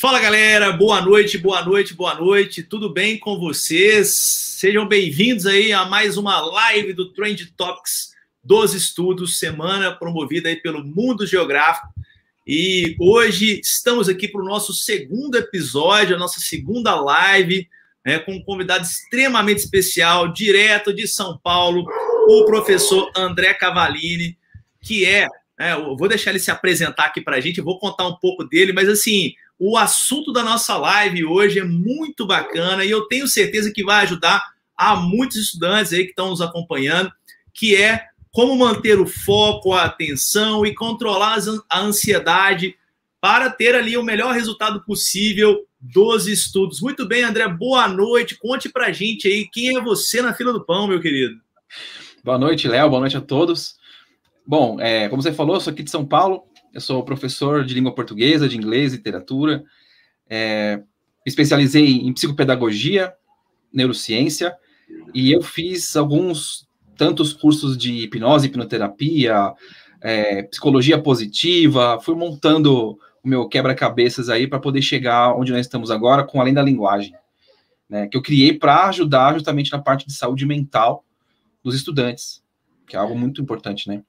Fala galera, boa noite, boa noite, boa noite, tudo bem com vocês? Sejam bem-vindos aí a mais uma live do Trend Topics dos Estudos, semana promovida aí pelo Mundo Geográfico. E hoje estamos aqui para o nosso segundo episódio, a nossa segunda live, né, com um convidado extremamente especial, direto de São Paulo, o professor André Cavalini, que é, eu vou deixar ele se apresentar aqui para a gente, vou contar um pouco dele, mas assim, o assunto da nossa live hoje é muito bacana e eu tenho certeza que vai ajudar a muitos estudantes aí que estão nos acompanhando, que é como manter o foco, a atenção e controlar a ansiedade para ter ali o melhor resultado possível dos estudos. Muito bem, André, boa noite. Conte pra gente aí quem é você na fila do pão, meu querido. Boa noite, Léo. Boa noite a todos. Bom, é, como você falou, eu sou aqui de São Paulo, eu sou professor de língua portuguesa, de inglês, literatura. É, especializei em psicopedagogia, neurociência, e eu fiz alguns tantos cursos de hipnose, hipnoterapia, é, psicologia positiva, fui montando o meu quebra-cabeças aí para poder chegar onde nós estamos agora com além da linguagem, né, que eu criei para ajudar justamente na parte de saúde mental dos estudantes, que é algo muito importante, né?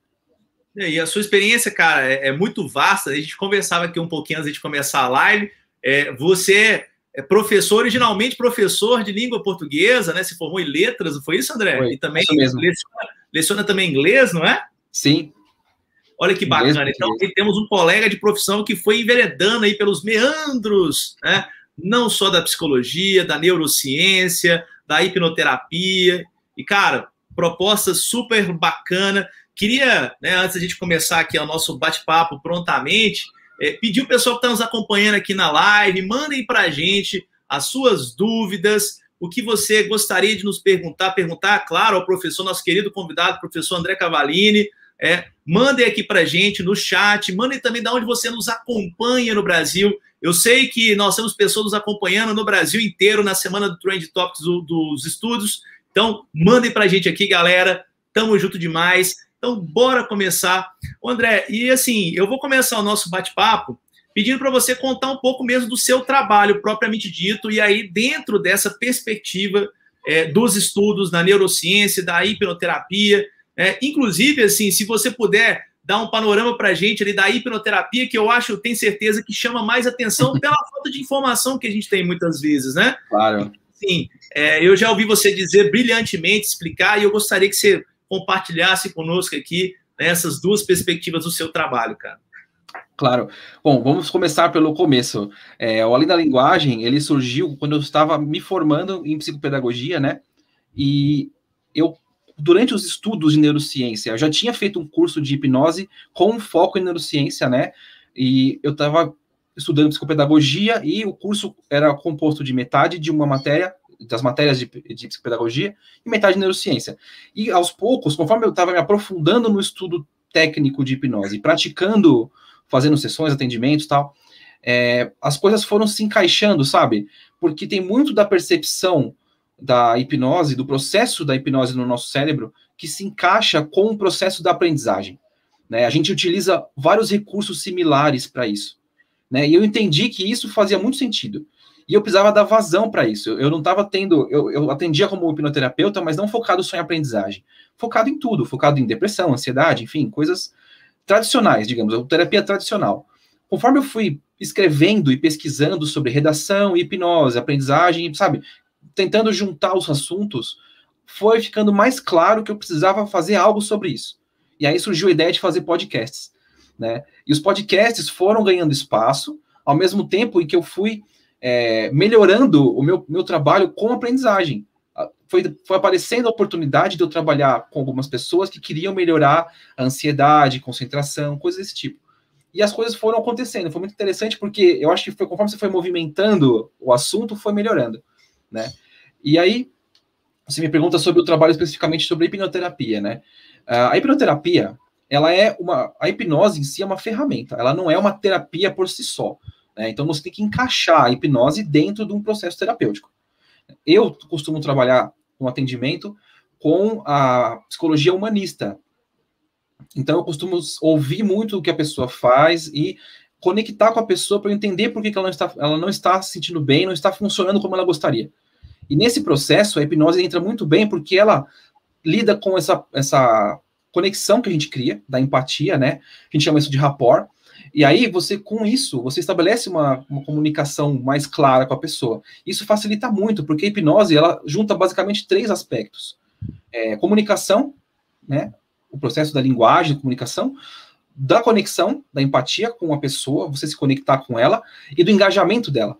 E a sua experiência, cara, é, é, muito vasta. A gente conversava aqui um pouquinho antes de começar a live. É, você é professor, originalmente professor de língua portuguesa, né? Se formou em letras, foi isso, André? Foi, e também leciona, leciona, também inglês, não é? Sim. Olha que bacana. Então, temos um colega de profissão que foi enveredando aí pelos meandros, né? Não só da psicologia, da neurociência, da hipnoterapia. E, cara, proposta super bacana. Queria, né, antes da gente começar aqui o nosso bate-papo prontamente, é, pedir o pessoal que está nos acompanhando aqui na live, mandem para a gente as suas dúvidas, o que você gostaria de nos perguntar, perguntar, claro, ao professor, nosso querido convidado, professor André Cavalini. É, mandem aqui para a gente no chat, mandem também de onde você nos acompanha no Brasil. Eu sei que nós temos pessoas nos acompanhando no Brasil inteiro na semana do Trend Topics do, dos estudos. Então, mandem para a gente aqui, galera. Tamo junto demais. Então, bora começar. André, e assim, eu vou começar o nosso bate-papo pedindo para você contar um pouco mesmo do seu trabalho propriamente dito, e aí, dentro dessa perspectiva é, dos estudos da neurociência, da hipnoterapia, é, inclusive, assim, se você puder dar um panorama para a gente ali da hipnoterapia, que eu acho, eu tenho certeza que chama mais atenção pela falta de informação que a gente tem muitas vezes, né? Claro. Sim, é, eu já ouvi você dizer brilhantemente, explicar, e eu gostaria que você compartilhasse conosco aqui né, essas duas perspectivas do seu trabalho, cara. Claro. Bom, vamos começar pelo começo. É, o Além da Linguagem, ele surgiu quando eu estava me formando em psicopedagogia, né? E eu, durante os estudos de neurociência, eu já tinha feito um curso de hipnose com foco em neurociência, né? E eu estava estudando psicopedagogia e o curso era composto de metade de uma matéria das matérias de, de psicopedagogia e metade de neurociência. E aos poucos, conforme eu estava me aprofundando no estudo técnico de hipnose, praticando, fazendo sessões, atendimentos tal, é, as coisas foram se encaixando, sabe? Porque tem muito da percepção da hipnose, do processo da hipnose no nosso cérebro, que se encaixa com o processo da aprendizagem. Né? A gente utiliza vários recursos similares para isso. Né? E eu entendi que isso fazia muito sentido. E eu precisava dar vazão para isso. Eu não estava tendo. Eu, eu, atendia como hipnoterapeuta, mas não focado só em aprendizagem. Focado em tudo, focado em depressão, ansiedade, enfim, coisas tradicionais, digamos, terapia tradicional. Conforme eu fui escrevendo e pesquisando sobre redação, hipnose, aprendizagem, sabe, tentando juntar os assuntos, foi ficando mais claro que eu precisava fazer algo sobre isso. E aí surgiu a ideia de fazer podcasts, né? E os podcasts foram ganhando espaço, ao mesmo tempo em que eu fui é, melhorando o meu, meu trabalho com aprendizagem. Ah, foi, foi aparecendo a oportunidade de eu trabalhar com algumas pessoas que queriam melhorar a ansiedade, concentração, coisas desse tipo. E as coisas foram acontecendo. Foi muito interessante porque eu acho que foi, conforme você foi movimentando o assunto, foi melhorando, né? E aí, você me pergunta sobre o trabalho especificamente sobre a hipnoterapia, né? Ah, a hipnoterapia, ela é uma... A hipnose em si é uma ferramenta. Ela não é uma terapia por si só. Né? Então você tem que encaixar a hipnose dentro de um processo terapêutico. Eu costumo trabalhar no atendimento com a psicologia humanista. Então eu costumo ouvir muito o que a pessoa faz e conectar com a pessoa para entender por que, que ela, não está, ela não está se sentindo bem, não está funcionando como ela gostaria. E nesse processo, a hipnose entra muito bem porque ela lida com essa, essa conexão que a gente cria, da empatia, né? A gente chama isso de rapport. E aí, você, com isso, você estabelece uma, uma comunicação mais clara com a pessoa. Isso facilita muito, porque a hipnose, ela junta basicamente três aspectos. É, comunicação, né? O processo da linguagem, comunicação, da conexão, da empatia com a pessoa, você se conectar com ela, e do engajamento dela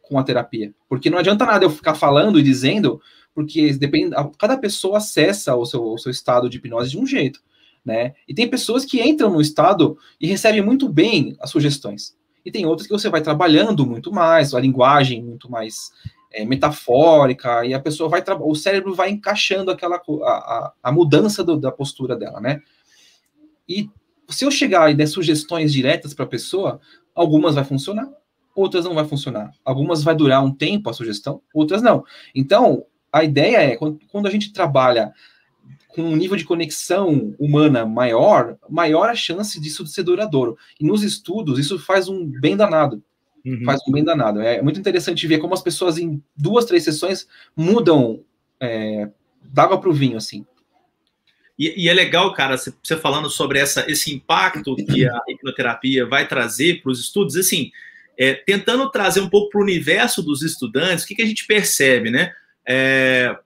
com a terapia. Porque não adianta nada eu ficar falando e dizendo, porque depende, cada pessoa acessa o seu, o seu estado de hipnose de um jeito, né? E tem pessoas que entram no estado e recebem muito bem as sugestões. E tem outras que você vai trabalhando muito mais, a linguagem muito mais é, metafórica, e a pessoa vai, o cérebro vai encaixando aquela, a, a, a mudança do, da postura dela, né? E se eu chegar e der sugestões diretas para a pessoa, algumas vai funcionar, outras não vai funcionar. Algumas vai durar um tempo a sugestão, outras não. Então, a ideia é, quando a gente trabalha com um nível de conexão humana maior, maior a chance disso ser duradouro. E nos estudos, isso faz um bem danado. Uhum. Faz um bem danado. É muito interessante ver como as pessoas, em duas, três sessões, mudam é, d'água para o vinho, assim. E, e, é legal, cara, você falando sobre essa, esse impacto que a hipnoterapia vai trazer para os estudos, assim, é, tentando trazer um pouco para o universo dos estudantes, o que, que a gente percebe, né? É,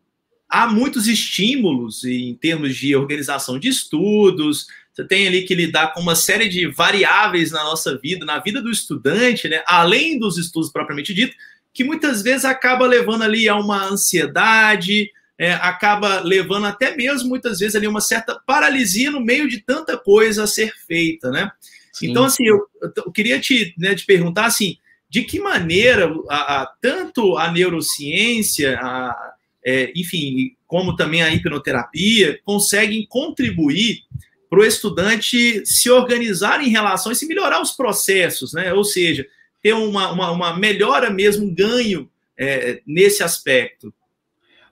há muitos estímulos em termos de organização de estudos, você tem ali que lidar com uma série de variáveis na nossa vida, na vida do estudante, né? além dos estudos propriamente dito, que muitas vezes acaba levando ali a uma ansiedade, é, acaba levando até mesmo, muitas vezes, ali uma certa paralisia no meio de tanta coisa a ser feita, né? Sim. Então, assim, eu, eu queria te, né, te perguntar, assim, de que maneira a, a, tanto a neurociência, a, é, enfim, como também a hipnoterapia, conseguem contribuir para o estudante se organizar em relação a se melhorar os processos, né? Ou seja, ter uma, uma, uma melhora mesmo, um ganho é, nesse aspecto.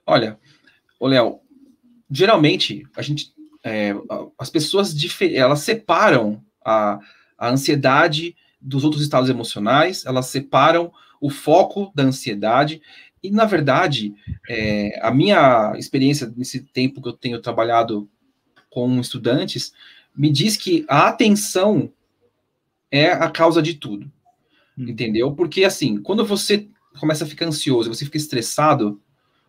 Olha, o Léo, geralmente a gente, é, as pessoas elas separam a, a ansiedade dos outros estados emocionais, elas separam o foco da ansiedade. E, na verdade, é, a minha experiência nesse tempo que eu tenho trabalhado com estudantes me diz que a atenção é a causa de tudo. Hum. Entendeu? Porque, assim, quando você começa a ficar ansioso, você fica estressado,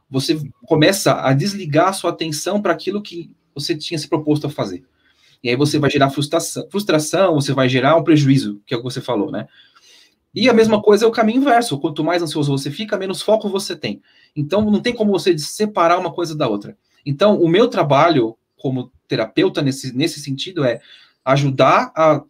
você começa a desligar a sua atenção para aquilo que você tinha se proposto a fazer. E aí você vai gerar frustração, frustração, você vai gerar um prejuízo, que é o que você falou, né? E a mesma coisa é o caminho inverso. Quanto mais ansioso você fica, menos foco você tem. Então não tem como você separar uma coisa da outra. Então, o meu trabalho como terapeuta nesse, nesse sentido é ajudar a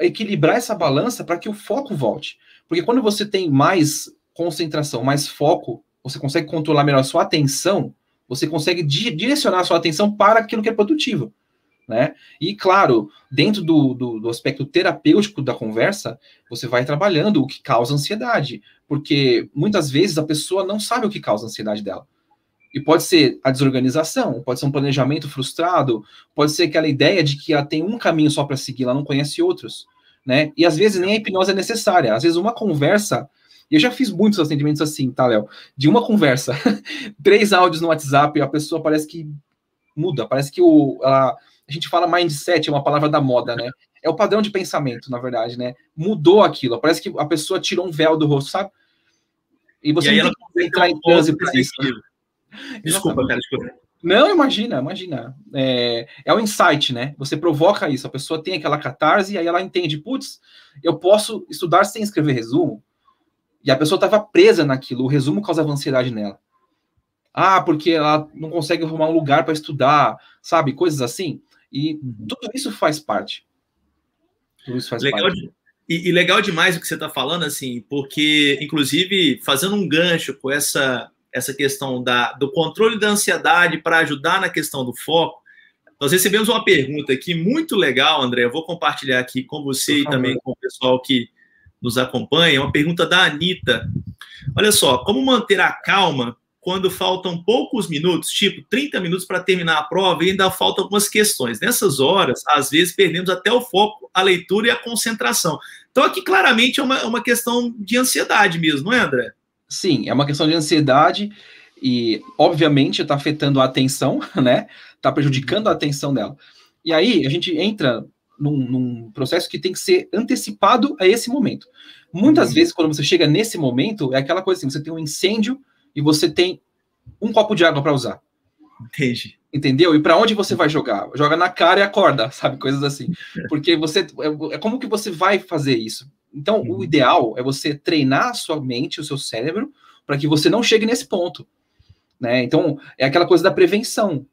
equilibrar essa balança para que o foco volte. Porque quando você tem mais concentração, mais foco, você consegue controlar melhor a sua atenção, você consegue direcionar a sua atenção para aquilo que é produtivo. Né? E, claro, dentro do, do, do, aspecto terapêutico da conversa, você vai trabalhando o que causa ansiedade, porque muitas vezes a pessoa não sabe o que causa a ansiedade dela. E pode ser a desorganização, pode ser um planejamento frustrado, pode ser aquela ideia de que ela tem um caminho só para seguir, ela não conhece outros. Né? E às vezes nem a hipnose é necessária, às vezes uma conversa eu já fiz muitos atendimentos assim, tá, Léo? De uma conversa, três áudios no WhatsApp, a pessoa parece que muda, parece que o, a, a gente fala mindset, é uma palavra da moda, né? É o padrão de pensamento, na verdade, né? Mudou aquilo, parece que a pessoa tirou um véu do rosto, sabe? E você e não tem que entrar em transe para isso. Desculpa, cara, desculpa. Não, imagina, imagina. É, é o insight, né? Você provoca isso, a pessoa tem aquela catarse e aí ela entende, putz, eu posso estudar sem escrever resumo, e a pessoa estava presa naquilo, o resumo causava ansiedade nela. Ah, porque ela não consegue arrumar um lugar para estudar, sabe? Coisas assim. E uhum. tudo isso faz parte. Tudo isso faz legal parte. De, e, e, legal demais o que você está falando, assim, porque, inclusive, fazendo um gancho com essa, essa questão da, do controle da ansiedade para ajudar na questão do foco, nós recebemos uma pergunta aqui muito legal, André. Eu vou compartilhar aqui com você e também com o pessoal que nos acompanha, uma pergunta da Anitta. Olha só, como manter a calma quando faltam poucos minutos, tipo 30 minutos para terminar a prova, e ainda faltam algumas questões. Nessas horas, às vezes, perdemos até o foco, a leitura e a concentração. Então, aqui claramente é uma, é uma questão de ansiedade mesmo, não é, André? Sim, é uma questão de ansiedade e, obviamente, está afetando a atenção, né? Está prejudicando a atenção dela. E aí, a gente entra num, num, processo que tem que ser antecipado a esse momento. Muitas uhum. vezes, quando você chega nesse momento, é aquela coisa assim: você tem um incêndio e você tem um copo de água para usar. Entendi. Entendeu? E para onde você vai jogar? Joga na cara e acorda, sabe? Coisas assim. Porque você. É, é como que você vai fazer isso? Então, uhum. o ideal é você treinar a sua mente, o seu cérebro, para que você não chegue nesse ponto. Né? Então, é aquela coisa da prevenção.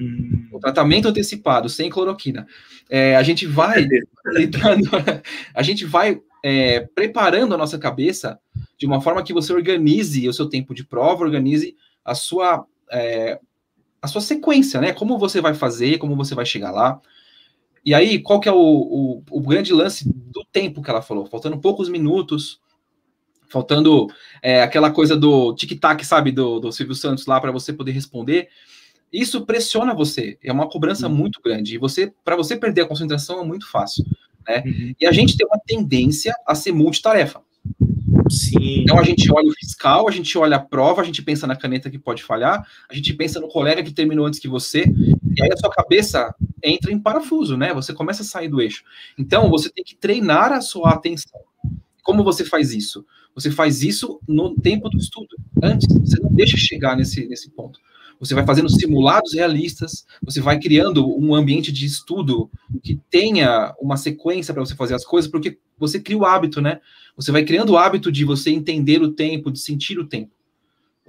Uhum. O tratamento antecipado, sem cloroquina. É, a gente vai. a gente vai é, preparando a nossa cabeça de uma forma que você organize o seu tempo de prova, organize a sua, é, a sua sequência, né? Como você vai fazer, como você vai chegar lá. E aí, qual que é o, o, o grande lance do tempo que ela falou? Faltando poucos minutos, faltando é, aquela coisa do tic-tac, sabe, do, do Silvio Santos lá para você poder responder. Isso pressiona você, é uma cobrança uhum. muito grande. E você, para você perder a concentração é muito fácil. Né? Uhum. E a gente tem uma tendência a ser multitarefa. Sim. Então a gente olha o fiscal, a gente olha a prova, a gente pensa na caneta que pode falhar, a gente pensa no colega que terminou antes que você, e aí a sua cabeça entra em parafuso, né? Você começa a sair do eixo. Então você tem que treinar a sua atenção. Como você faz isso? Você faz isso no tempo do estudo, antes. Você não deixa chegar nesse, nesse ponto você vai fazendo simulados realistas, você vai criando um ambiente de estudo que tenha uma sequência para você fazer as coisas, porque você cria o hábito, né? Você vai criando o hábito de você entender o tempo, de sentir o tempo.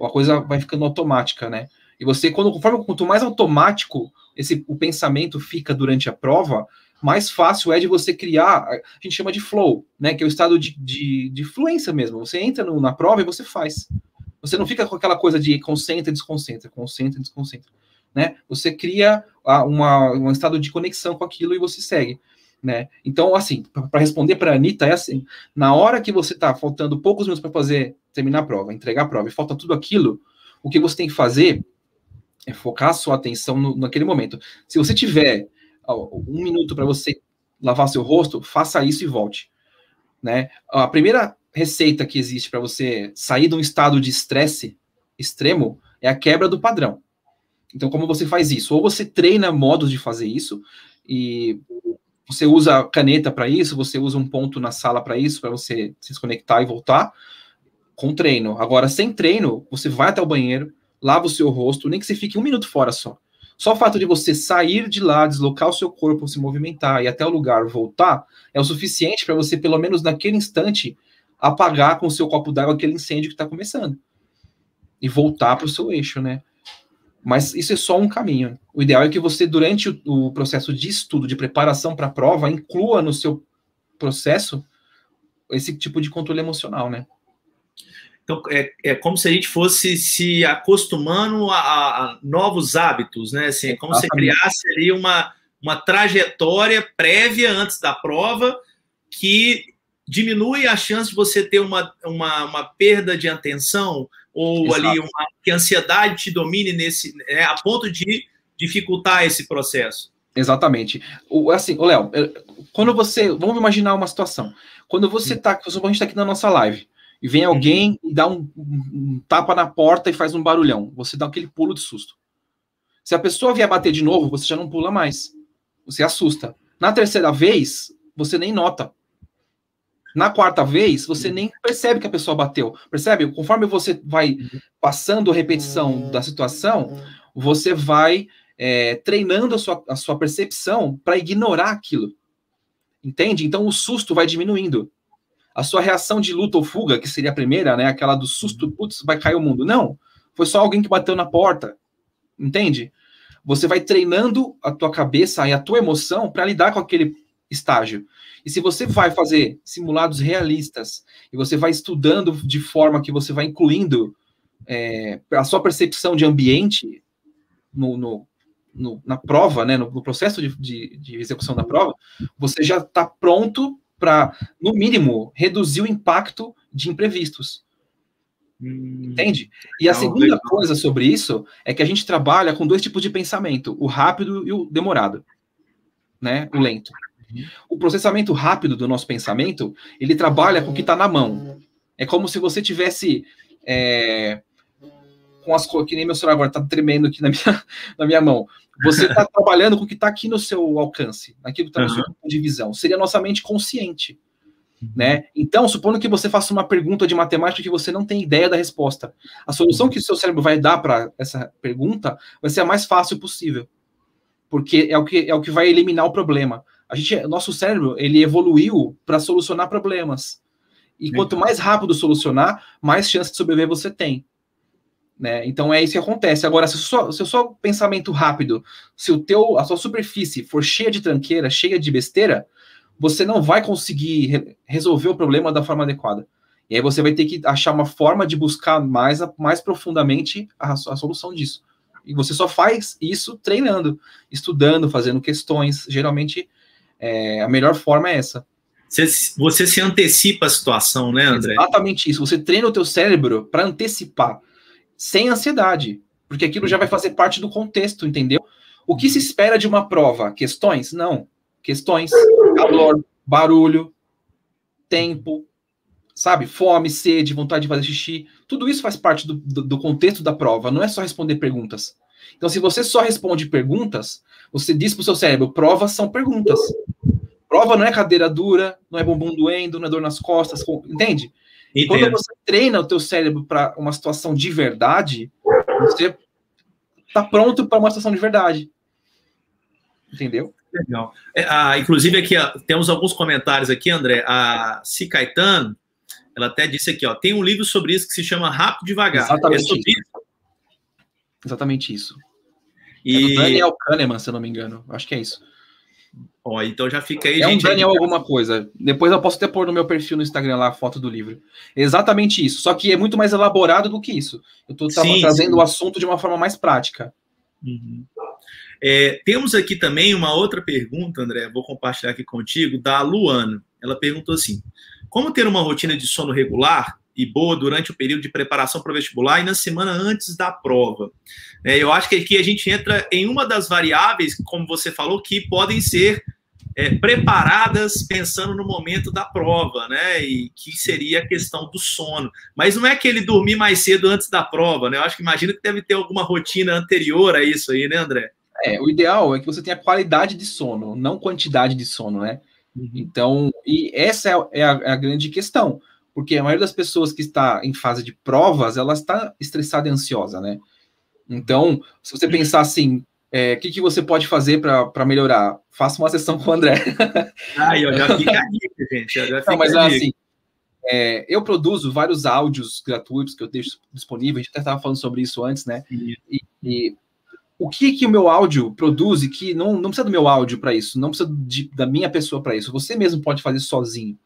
A coisa vai ficando automática, né? E você, quando, conforme, quanto mais automático esse, o pensamento fica durante a prova, mais fácil é de você criar, a gente chama de flow, né? Que é o estado de, de, de fluência mesmo. Você entra no, na prova e você faz. Você não fica com aquela coisa de concentra, desconcentra, concentra, desconcentra, né? Você cria uma, um estado de conexão com aquilo e você segue, né? Então, assim, para responder para a Anitta, é assim: na hora que você está faltando poucos minutos para fazer, terminar a prova, entregar a prova, e falta tudo aquilo, o que você tem que fazer é focar a sua atenção no, naquele momento. Se você tiver ó, um minuto para você lavar seu rosto, faça isso e volte. Né? A primeira receita que existe para você sair de um estado de estresse extremo é a quebra do padrão. Então, como você faz isso? Ou você treina modos de fazer isso, e você usa caneta para isso, você usa um ponto na sala para isso, para você se desconectar e voltar, com treino. Agora, sem treino, você vai até o banheiro, lava o seu rosto, nem que você fique um minuto fora só. Só o fato de você sair de lá, deslocar o seu corpo, se movimentar e até o lugar voltar, é o suficiente para você, pelo menos naquele instante, apagar com o seu copo d'água aquele incêndio que está começando e voltar para o seu eixo, né? Mas isso é só um caminho. O ideal é que você, durante o, o processo de estudo, de preparação para a prova, inclua no seu processo esse tipo de controle emocional, né? Então, é, é como se a gente fosse se acostumando a, a novos hábitos, né? Assim, é como Exatamente. se criasse ali uma, uma trajetória prévia antes da prova que diminui a chance de você ter uma, uma, uma perda de atenção ou Exato. ali uma, que a ansiedade te domine nesse, né, a ponto de dificultar esse processo. Exatamente. O, assim, o Léo, quando você. Vamos imaginar uma situação. Quando você está. A gente está aqui na nossa live e vem alguém uhum. e dá um, um, tapa na porta e faz um barulhão. Você dá aquele pulo de susto. Se a pessoa vier bater de novo, você já não pula mais. Você assusta. Na terceira vez, você nem nota. Na quarta vez, você nem percebe que a pessoa bateu. Percebe? Conforme você vai passando a repetição da situação, você vai é, treinando a sua, a sua percepção para ignorar aquilo. Entende? Então o susto vai diminuindo. A sua reação de luta ou fuga, que seria a primeira, né? Aquela do susto, putz, vai cair o mundo. Não. Foi só alguém que bateu na porta. Entende? Você vai treinando a tua cabeça e a tua emoção para lidar com aquele estágio. E se você vai fazer simulados realistas e você vai estudando de forma que você vai incluindo é, a sua percepção de ambiente no, no, no na prova, né, no, no processo de, de, de, execução da prova, você já está pronto para, no mínimo, reduzir o impacto de imprevistos. Hum, Entende? E a não, segunda coisa sobre isso é que a gente trabalha com dois tipos de pensamento, o rápido e o demorado, né? O lento. Uhum. O processamento rápido do nosso pensamento, ele trabalha com o que está na mão. É como se você tivesse é, com as que nem meu celular agora está tremendo aqui na minha, na minha mão. Você está trabalhando com o que está aqui no seu alcance, naquilo que está no uhum. seu campo de visão. Seria nossa mente consciente. Né? Então, supondo que você faça uma pergunta de matemática que você não tem ideia da resposta, a solução que o seu cérebro vai dar para essa pergunta vai ser a mais fácil possível, porque é o que é o que vai eliminar o problema. A gente, nosso cérebro, ele evoluiu para solucionar problemas. E quanto mais rápido solucionar, mais chance de sobreviver você tem. Né? Então é isso que acontece. Agora, se o, seu, se o seu pensamento rápido, se o teu, a sua superfície for cheia de tranqueira, cheia de besteira, você não vai conseguir re resolver o problema da forma adequada. E aí você vai ter que achar uma forma de buscar mais, mais profundamente a, a solução disso. E você só faz isso treinando, estudando, fazendo questões. Geralmente, é, a melhor forma é essa. Você, você se antecipa a situação, né, André? Exatamente isso. Você treina o teu cérebro para antecipar, sem ansiedade, porque aquilo já vai fazer parte do contexto, entendeu? O que se espera de uma prova? Questões? Não questões, calor, barulho, tempo, sabe? Fome, sede, vontade de fazer xixi. Tudo isso faz parte do, do, do, contexto da prova, não é só responder perguntas. Então, se você só responde perguntas, você diz para o seu cérebro: provas são perguntas. Prova não é cadeira dura, não é bumbum doendo, não é dor nas costas, entende? Entendo. Quando você treina o teu cérebro para uma situação de verdade, você está pronto para uma situação de verdade. Entendeu? Legal. É, ah, inclusive, aqui ó, temos alguns comentários aqui, André. A Si Caetano, ela até disse aqui, ó, tem um livro sobre isso que se chama Rápido Devagar. Exatamente é isso. Exatamente isso. E... É Daniel Kahneman, se eu não me engano. Acho que é isso. Ó, então já fica aí, é gente. um Daniel alguma coisa. Depois eu posso até pôr no meu perfil no Instagram lá a foto do livro. Exatamente isso. Só que é muito mais elaborado do que isso. Eu estou trazendo sim. o assunto de uma forma mais prática. Uhum. É, temos aqui também uma outra pergunta, André, vou compartilhar aqui contigo, da Luana. Ela perguntou assim: como ter uma rotina de sono regular e boa durante o período de preparação para o vestibular e na semana antes da prova? É, eu acho que aqui a gente entra em uma das variáveis, como você falou, que podem ser é, preparadas pensando no momento da prova, né? E que seria a questão do sono. Mas não é que ele dormir mais cedo antes da prova, né? Eu acho que imagina que deve ter alguma rotina anterior a isso aí, né, André? É, o ideal é que você tenha qualidade de sono, não quantidade de sono, né? Uhum. Então, e essa é, é, a, é, a, grande questão, porque a maioria das pessoas que está em fase de provas, ela está estressada e ansiosa, né? Então, se você pensar assim, o é, que, que você pode fazer para melhorar? Faça uma sessão com o André. Ah, eu já fica a dica, gente. Já Não, mas assim, é, eu produzo vários áudios gratuitos que eu deixo disponíveis, a gente até estava falando sobre isso antes, né? E, e, o que que o meu áudio produz e que não, não precisa do meu áudio para isso, não precisa de, da minha pessoa para isso. Você mesmo pode fazer sozinho.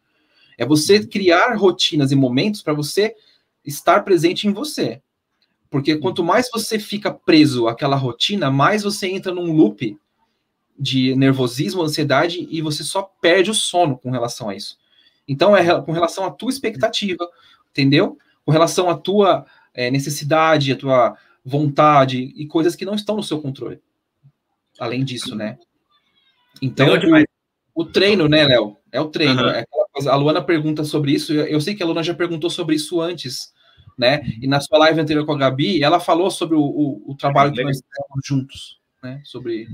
É você uhum. criar rotinas e momentos para você estar presente em você. Porque uhum. quanto mais você fica preso àquela rotina, mais você entra num loop de nervosismo, ansiedade e você só perde o sono com relação a isso. Então é com relação à tua expectativa, entendeu? Com relação à tua é, necessidade, à tua vontade e coisas que não estão no seu controle. Além disso, né? Então, o, o, treino, né, Léo? É o treino. Uhum. É a Luana pergunta sobre isso. Eu sei que a Luana já perguntou sobre isso antes, né? E na sua live anterior com a Gabi, ela falou sobre o, o, o trabalho que nós fizemos juntos, né? Sobre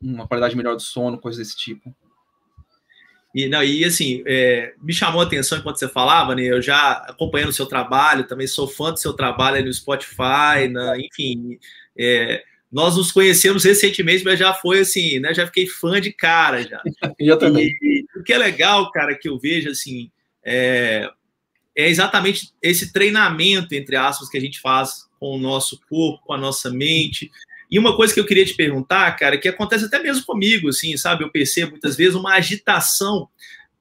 uma qualidade melhor do sono, coisas desse tipo. E, não, e assim, é, me chamou a atenção enquanto você falava, né? Eu já acompanhando o seu trabalho, também sou fã do seu trabalho no Spotify, na, enfim. É, nós nos conhecemos recentemente, mas já foi assim, né? Já fiquei fã de cara já. eu também. E, o que é legal, cara, que eu vejo assim, é, é exatamente esse treinamento, entre aspas, que a gente faz com o nosso corpo, com a nossa mente. E uma coisa que eu queria te perguntar, cara, que acontece até mesmo comigo, assim, sabe? Eu percebo muitas vezes uma agitação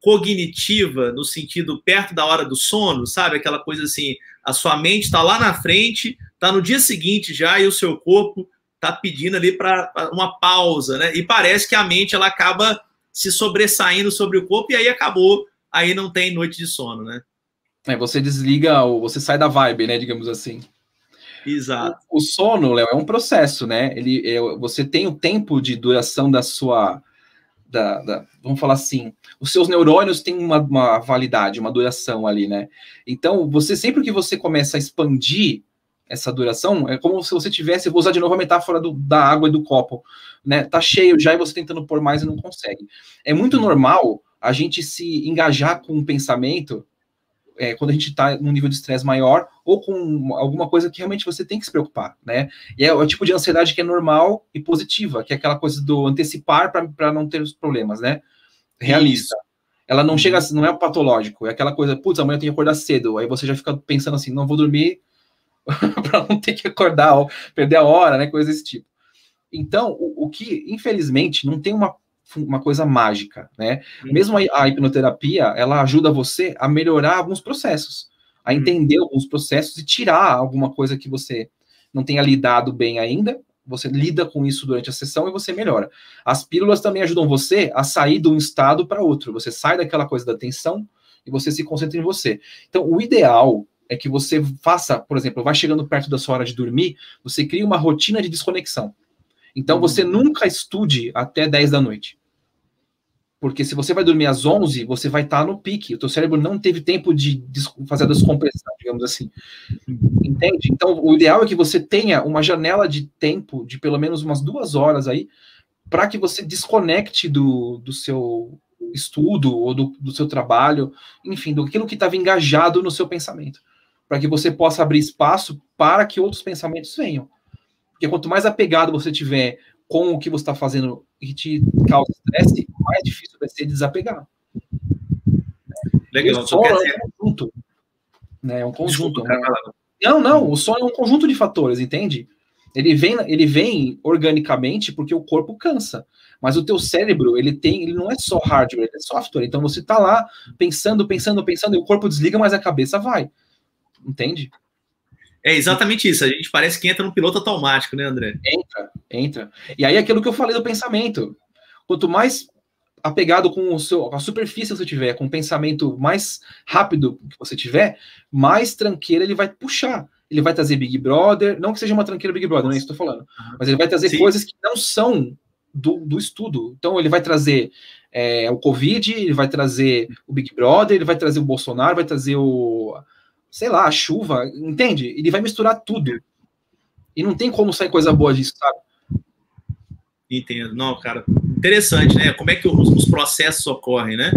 cognitiva no sentido perto da hora do sono, sabe? Aquela coisa assim, a sua mente está lá na frente, está no dia seguinte já e o seu corpo está pedindo ali para uma pausa, né? E parece que a mente ela acaba se sobressaindo sobre o corpo e aí acabou, aí não tem noite de sono, né? É, você desliga, você sai da vibe, né, digamos assim. Exato. O, o sono, Léo, é um processo, né? Ele, é, você tem o tempo de duração da sua, da, da, vamos falar assim, os seus neurônios têm uma, uma, validade, uma duração ali, né? Então, você sempre que você começa a expandir essa duração, é como se você tivesse, vou usar de novo a metáfora do, da água e do copo, né? Tá cheio já e você tentando pôr mais e não consegue. É muito normal a gente se engajar com um pensamento é, quando a gente está num nível de estresse maior ou com alguma coisa que realmente você tem que se preocupar, né? E é o tipo de ansiedade que é normal e positiva, que é aquela coisa do antecipar para não ter os problemas, né? Realista. Isso. Ela não chega, não é patológico, é aquela coisa, putz, amanhã eu tenho que acordar cedo, aí você já fica pensando assim, não vou dormir para não ter que acordar, perder a hora, né? Coisa desse tipo. Então, o, o que, infelizmente, não tem uma uma coisa mágica, né? Uhum. Mesmo a, a, hipnoterapia, ela ajuda você a melhorar alguns processos, a uhum. entender uhum. alguns processos e tirar alguma coisa que você não tenha lidado bem ainda. Você lida com isso durante a sessão e você melhora. As pílulas também ajudam você a sair de um estado para outro. Você sai daquela coisa da tensão e você se concentra em você. Então, o ideal é que você faça, por exemplo, vai chegando perto da sua hora de dormir, você cria uma rotina de desconexão. Então, uhum. você nunca estude até 10 da noite. Porque se você vai dormir às 11, você vai estar no pique. O teu cérebro não teve tempo de fazer a descompressão, digamos assim. Entende? Então, o ideal é que você tenha uma janela de tempo de pelo menos umas duas horas aí, para que você desconecte do, do seu estudo ou do, do seu trabalho, enfim, do aquilo que estava engajado no seu pensamento. Para que você possa abrir espaço para que outros pensamentos venham. Porque quanto mais apegado você tiver com o que você está fazendo e te causa estresse, mais difícil vai ser desapegar. Legal, o sono é um conjunto. Né? É um conjunto. Desculpa, não, não, o sono é um conjunto de fatores, entende? Ele vem, ele vem organicamente porque o corpo cansa. Mas o teu cérebro, ele tem, ele não é só hardware, ele é software. Então você tá lá pensando, pensando, pensando, e o corpo desliga, mas a cabeça vai. Entende? É exatamente isso. A gente parece que entra no piloto automático, né, André? Entra, entra. E aí aquilo que eu falei do pensamento. Quanto mais apegado com o seu, a superfície que você tiver, com o pensamento mais rápido que você tiver, mais tranqueira ele vai puxar. Ele vai trazer Big Brother, não que seja uma tranqueira Big Brother, não é isso que eu estou falando, mas ele vai trazer Sim. coisas que não são do, do estudo. Então ele vai trazer é, o Covid, ele vai trazer o Big Brother, ele vai trazer o Bolsonaro, vai trazer o, sei lá, a chuva, entende? Ele vai misturar tudo. E não tem como sair coisa boa disso, sabe? Entendo. Não, cara, interessante, né? Como é que os, os processos ocorrem, né?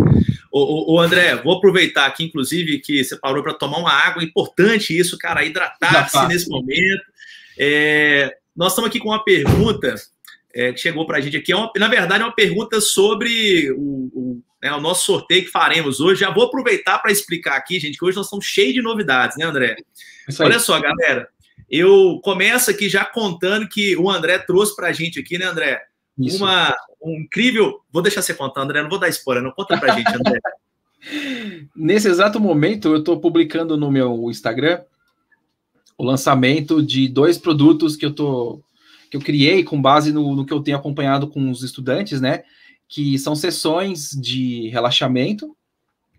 O, o, André, vou aproveitar aqui, inclusive, que você parou para tomar uma água. Importante isso, cara, hidratar-se nesse momento. É, nós estamos aqui com uma pergunta é, que chegou para a gente aqui. É uma, na verdade, é uma pergunta sobre o, o, né, o, nosso sorteio que faremos hoje. Já vou aproveitar para explicar aqui, gente, que hoje nós estamos cheios de novidades, né, André? Olha só, galera. Eu começo aqui já contando que o André trouxe para a gente aqui, né, André? Isso. Uma um incrível. Vou deixar você contar, André. Não vou dar spoiler, não conta para a gente, André. Nesse exato momento, eu estou publicando no meu Instagram o lançamento de dois produtos que eu tô que eu criei com base no, no que eu tenho acompanhado com os estudantes, né? Que são sessões de relaxamento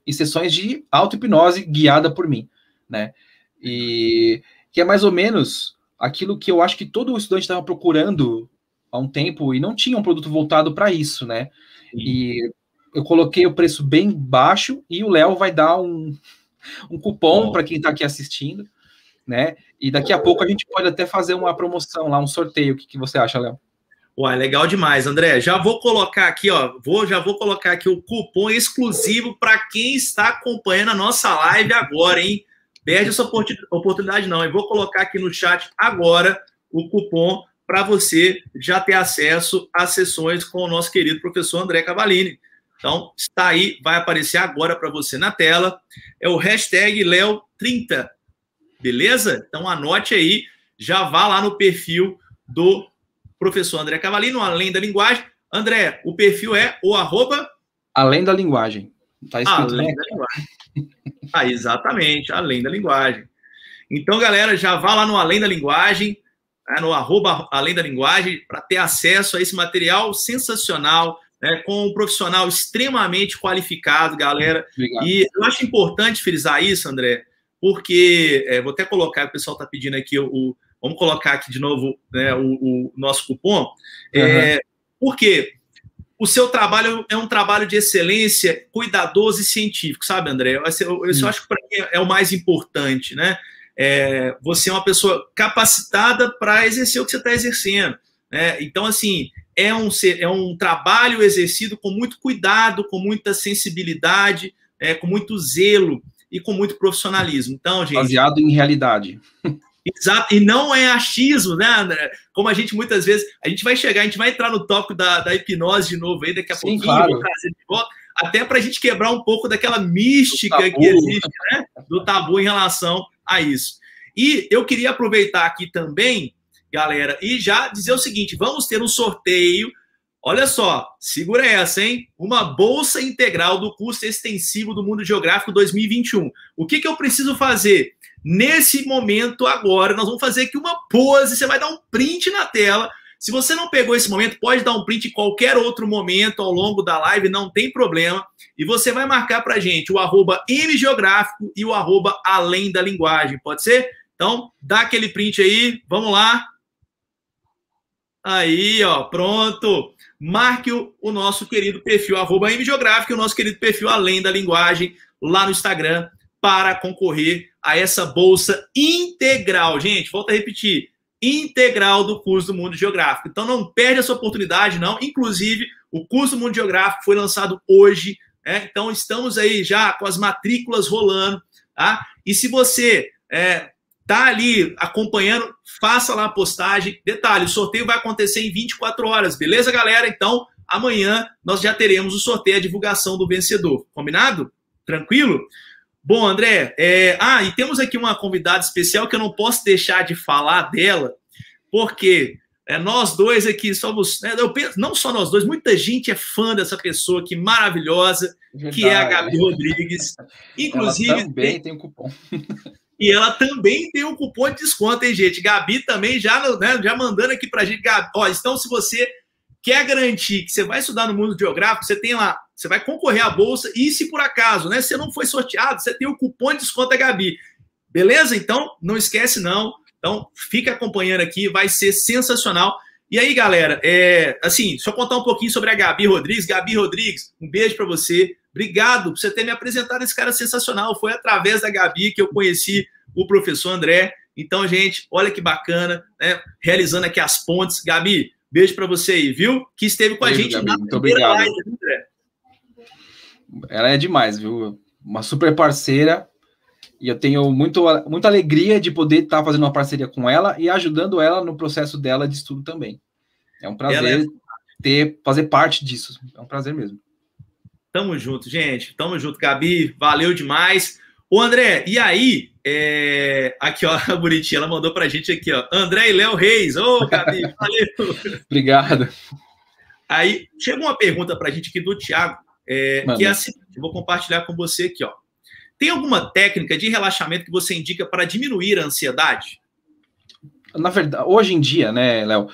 e sessões de auto-hipnose guiada por mim, né? E que é mais ou menos aquilo que eu acho que todo estudante estava procurando há um tempo e não tinha um produto voltado para isso, né? Sim. E eu coloquei o preço bem baixo e o Léo vai dar um, um cupom para quem está aqui assistindo, né? E daqui a pouco a gente pode até fazer uma promoção lá, um sorteio. O que, que você acha, Léo? Uai, legal demais, André. Já vou colocar aqui, ó, vou, já vou colocar aqui o cupom exclusivo para quem está acompanhando a nossa live agora, hein? Perde essa oportunidade, não. Eu vou colocar aqui no chat agora o cupom para você já ter acesso às sessões com o nosso querido professor André Cavalini. Então, está aí, vai aparecer agora para você na tela. É o hashtag Léo30. Beleza? Então, anote aí, já vá lá no perfil do professor André Cavalino, Além da Linguagem. André, o perfil é o arroba... Além da Linguagem. Tá escrito Além da Linguagem. Ah, exatamente, além da linguagem. Então, galera, já vá lá no Além da Linguagem, né, no arroba Além da Linguagem, para ter acesso a esse material sensacional. né, com um profissional extremamente qualificado, galera. Obrigado. E eu acho importante frisar isso, André, porque é, vou até colocar, o pessoal está pedindo aqui o, Vamos colocar aqui de novo né, o, o, nosso cupom. Uhum. É, porque o seu trabalho é um trabalho de excelência, cuidadoso e científico, sabe, André? Eu, eu, eu acho que para mim é o mais importante, né? É, você é uma pessoa capacitada para exercer o que você está exercendo. Né? Então, assim, é um, é um trabalho exercido com muito cuidado, com muita sensibilidade, é, com muito zelo e com muito profissionalismo. Então, gente. Baseado em realidade. Exato, e não é achismo, né, André? Como a gente muitas vezes. A gente vai chegar, a gente vai entrar no tópico da, da hipnose de novo aí, daqui a Sim, pouquinho, claro. vou trazer de volta, até para a gente quebrar um pouco daquela mística que existe, né? Do tabu em relação a isso. E eu queria aproveitar aqui também, galera, e já dizer o seguinte: vamos ter um sorteio. Olha só, segura essa, hein? Uma bolsa integral do curso extensivo do Mundo Geográfico 2021. O que, que eu preciso fazer? Nesse momento, agora, nós vamos fazer aqui uma pose. Você vai dar um print na tela. Se você não pegou esse momento, pode dar um print em qualquer outro momento ao longo da live, não tem problema. E você vai marcar para gente o arroba mgeográfico e o arroba além da linguagem, pode ser? Então, dá aquele print aí, vamos lá. Aí, ó, pronto. Marque o, o nosso querido perfil, arroba mgeográfico e o nosso querido perfil além da linguagem lá no Instagram para concorrer a essa bolsa integral. Gente, volta a repetir, integral do curso do Mundo Geográfico. Então não perde essa oportunidade, não. Inclusive, o curso do Mundo Geográfico foi lançado hoje, né? então estamos aí já com as matrículas rolando, tá? E se você é, tá ali acompanhando, faça lá a postagem. Detalhe, o sorteio vai acontecer em 24 horas, beleza, galera? Então, amanhã nós já teremos o sorteio, a divulgação do vencedor. Combinado? Tranquilo? Bom, André, é... ah, e temos aqui uma convidada especial que eu não posso deixar de falar dela, porque é, nós dois aqui somos, né, eu penso, não só nós dois, muita gente é fã dessa pessoa aqui maravilhosa, Verdade. que é a Gabi Rodrigues. Inclusive. Ela também tem um cupom. E ela também tem um cupom de desconto, hein, gente? Gabi também já, né, já mandando aqui pra gente. Gabi, ó, então, se você quer garantir que você vai estudar no mundo geográfico, você tem lá você vai concorrer à bolsa e se por acaso, né, você não foi sorteado, você tem o cupom de desconto da Gabi. Beleza? Então, não esquece não. Então, fica acompanhando aqui, vai ser sensacional. E aí, galera, é, assim, eu contar um pouquinho sobre a Gabi Rodrigues. Gabi Rodrigues, um beijo para você. Obrigado por você ter me apresentado esse cara sensacional. Foi através da Gabi que eu conheci o professor André. Então, gente, olha que bacana, né? Realizando aqui as pontes. Gabi, beijo para você aí, viu? Que esteve com beijo, a gente Gabi, na muito obrigado. live, André. Ela é demais, viu? Uma super parceira. E eu tenho muito, muita alegria de poder estar fazendo uma parceria com ela e ajudando ela no processo dela de estudo também. É um prazer é... ter, fazer parte disso. É um prazer mesmo. Tamo junto, gente. Tamo junto, Gabi. Valeu demais. Ô, André, e aí? É... Aqui, ó, a bonitinha, ela mandou pra gente aqui, ó. André e Léo Reis. Ô, Gabi, valeu. Obrigado. Aí, chegou uma pergunta pra gente aqui do Thiago. É, que é assim, eu vou compartilhar com você aqui, ó. Tem alguma técnica de relaxamento que você indica para diminuir a ansiedade? Na verdade, hoje em dia, né, Léo,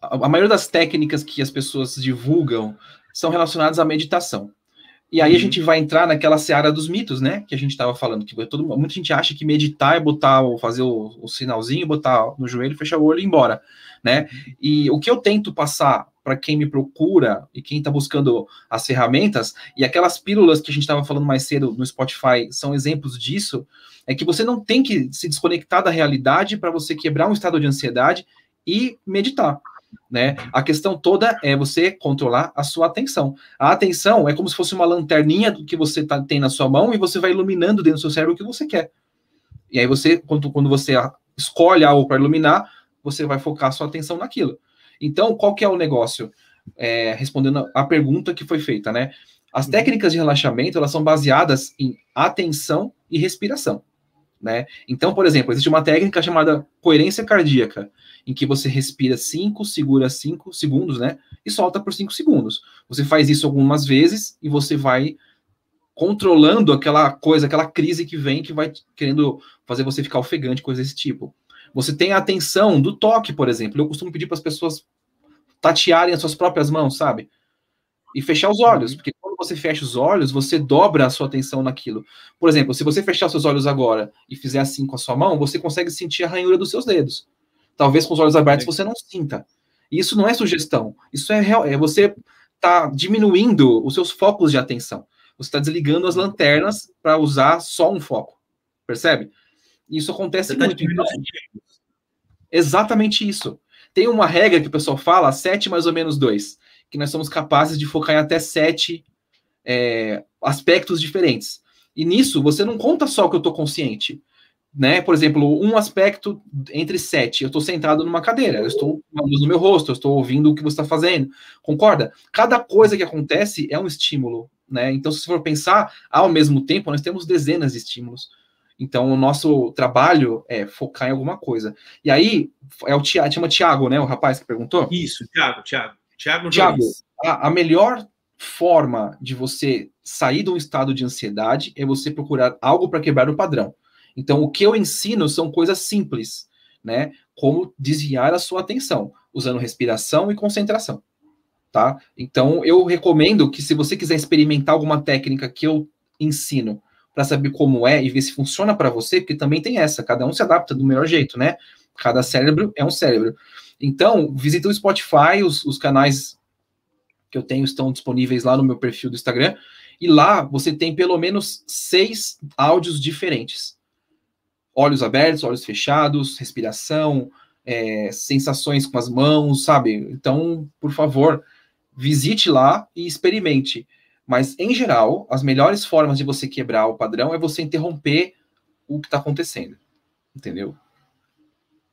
a, a maioria das técnicas que as pessoas divulgam são relacionadas à meditação. E aí uhum. a gente vai entrar naquela seara dos mitos, né? Que a gente estava falando, que todo, muita gente acha que meditar é botar, fazer o, o sinalzinho, botar no joelho, fechar o olho e ir embora, né? E o que eu tento passar para quem me procura e quem está buscando as ferramentas, e aquelas pílulas que a gente estava falando mais cedo no Spotify são exemplos disso, é que você não tem que se desconectar da realidade para você quebrar um estado de ansiedade e meditar. Né? A questão toda é você controlar a sua atenção. A atenção é como se fosse uma lanterninha que você tá, tem na sua mão e você vai iluminando dentro do seu cérebro o que você quer. E aí você, quando, quando você escolhe algo para iluminar, você vai focar a sua atenção naquilo. Então, qual que é o negócio? É, respondendo a pergunta que foi feita, né? As uhum. técnicas de relaxamento, elas são baseadas em atenção e respiração, né? Então, por exemplo, existe uma técnica chamada coerência cardíaca, em que você respira 5, segura 5 segundos, né? E solta por 5 segundos. Você faz isso algumas vezes e você vai controlando aquela coisa, aquela crise que vem, que vai querendo fazer você ficar ofegante, coisa desse tipo. Você tem a atenção do toque, por exemplo. Eu costumo pedir para as pessoas tatearem as suas próprias mãos, sabe? e fechar os olhos, uhum. porque quando você fecha os olhos, você dobra a sua atenção naquilo. Por exemplo, se você fechar os seus olhos agora e fizer assim com a sua mão, você consegue sentir a ranhura dos seus dedos. Talvez com os olhos abertos você não sinta. Isso não é sugestão, isso é, real, é você tá diminuindo os seus focos de atenção. Você está desligando as lanternas para usar só um foco. Percebe? Isso acontece tá muito. Então, exatamente isso. Tem uma regra que o pessoal fala, 7 mais ou menos 2, que nós somos capazes de focar em até 7 é, aspectos diferentes. E nisso, você não conta só que eu estou consciente. Né? Por exemplo, um aspecto entre sete, eu estou sentado numa cadeira, eu estou com uma luz no meu rosto, eu estou ouvindo o que você está fazendo. Concorda? Cada coisa que acontece é um estímulo. Né? Então, se você for pensar, ao mesmo tempo, nós temos dezenas de estímulos. Então, o nosso trabalho é focar em alguma coisa. E aí, é o Tiago, chama Tiago, né? O rapaz que perguntou? Isso, Tiago, Tiago. Tiago, Tiago a, a, melhor forma de você sair de um estado de ansiedade é você procurar algo para quebrar o padrão. Então, o que eu ensino são coisas simples, né? Como desviar a sua atenção, usando respiração e concentração, tá? Então, eu recomendo que se você quiser experimentar alguma técnica que eu ensino para saber como é e ver se funciona para você, porque também tem essa, cada um se adapta do melhor jeito, né? Cada cérebro é um cérebro. Então, visita o Spotify, os, os canais que eu tenho estão disponíveis lá no meu perfil do Instagram, e lá você tem pelo menos seis áudios diferentes. Olhos abertos, olhos fechados, respiração, é, sensações com as mãos, sabe? Então, por favor, visite lá e experimente. Mas, em geral, as melhores formas de você quebrar o padrão é você interromper o que está acontecendo. Entendeu?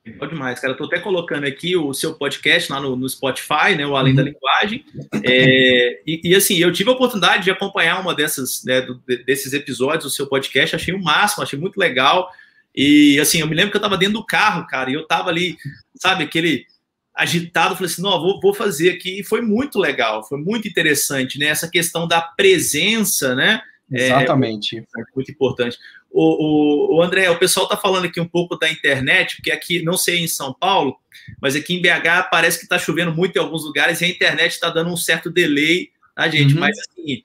Legal demais, cara. Estou até colocando aqui o seu podcast lá no, no Spotify, né? O Além da uhum. Linguagem. É, e, e, assim, eu tive a oportunidade de acompanhar uma dessas, né, do, desses episódios do seu podcast. Achei o máximo, achei muito legal. E assim, eu me lembro que eu estava dentro do carro, cara, e eu estava ali, sabe, aquele agitado, falei assim, não, vou, vou fazer aqui, e foi muito legal, foi muito interessante, né, essa questão da presença, né, é, Exatamente. É, muito importante. O, o, o, André, o pessoal está falando aqui um pouco da internet, porque aqui, não sei em São Paulo, mas aqui em BH parece que está chovendo muito em alguns lugares e a internet está dando um certo delay, tá, gente? Uhum. Mas assim,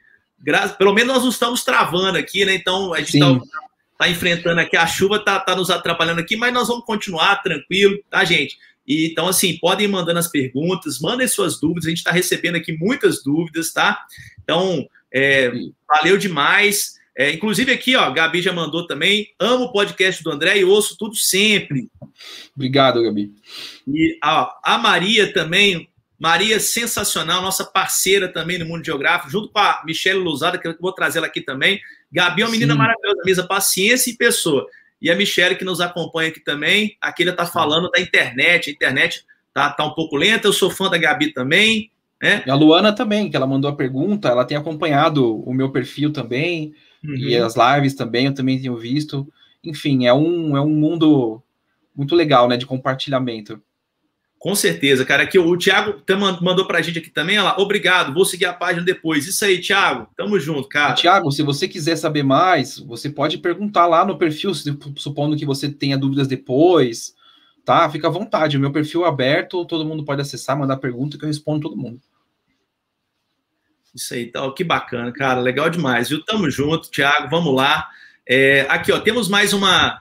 pelo menos nós não estamos travando aqui, né? Então a gente está tá enfrentando aqui, a chuva está tá nos atrapalhando aqui, mas nós vamos continuar tranquilo, tá, gente? E, então, assim, podem ir mandando as perguntas, mandem suas dúvidas, a gente está recebendo aqui muitas dúvidas, tá? Então, é, valeu demais. É, inclusive aqui, ó, Gabi já mandou também. Amo o podcast do André e ouço tudo sempre. Obrigado, Gabi. E ó, a Maria também, Maria sensacional, nossa parceira também no Mundo Geográfico, junto com a Michelle Lousada, que eu vou trazer ela aqui também. Gabi é uma menina Sim. maravilhosa, mesa paciência e pessoa. E a Michelle, que nos acompanha aqui também, aqui ela está falando da internet. A internet tá, tá um pouco lenta, eu sou fã da Gabi também. Né? E a Luana também, que ela mandou a pergunta, ela tem acompanhado o meu perfil também, uhum. e as lives também, eu também tenho visto. Enfim, é um, é um mundo muito legal, né, de compartilhamento. Com certeza, cara. Aqui o Thiago mandou pra gente aqui também, olha lá, obrigado, vou seguir a página depois. Isso aí, Thiago, tamo junto, cara. Thiago, se você quiser saber mais, você pode perguntar lá no perfil, supondo que você tenha dúvidas depois, tá? Fica à vontade, o meu perfil é aberto, todo mundo pode acessar, mandar pergunta que eu respondo todo mundo. Isso aí, tá, que bacana, cara, legal demais, viu? Tamo junto, Thiago, vamos lá. É, aqui, ó, temos mais uma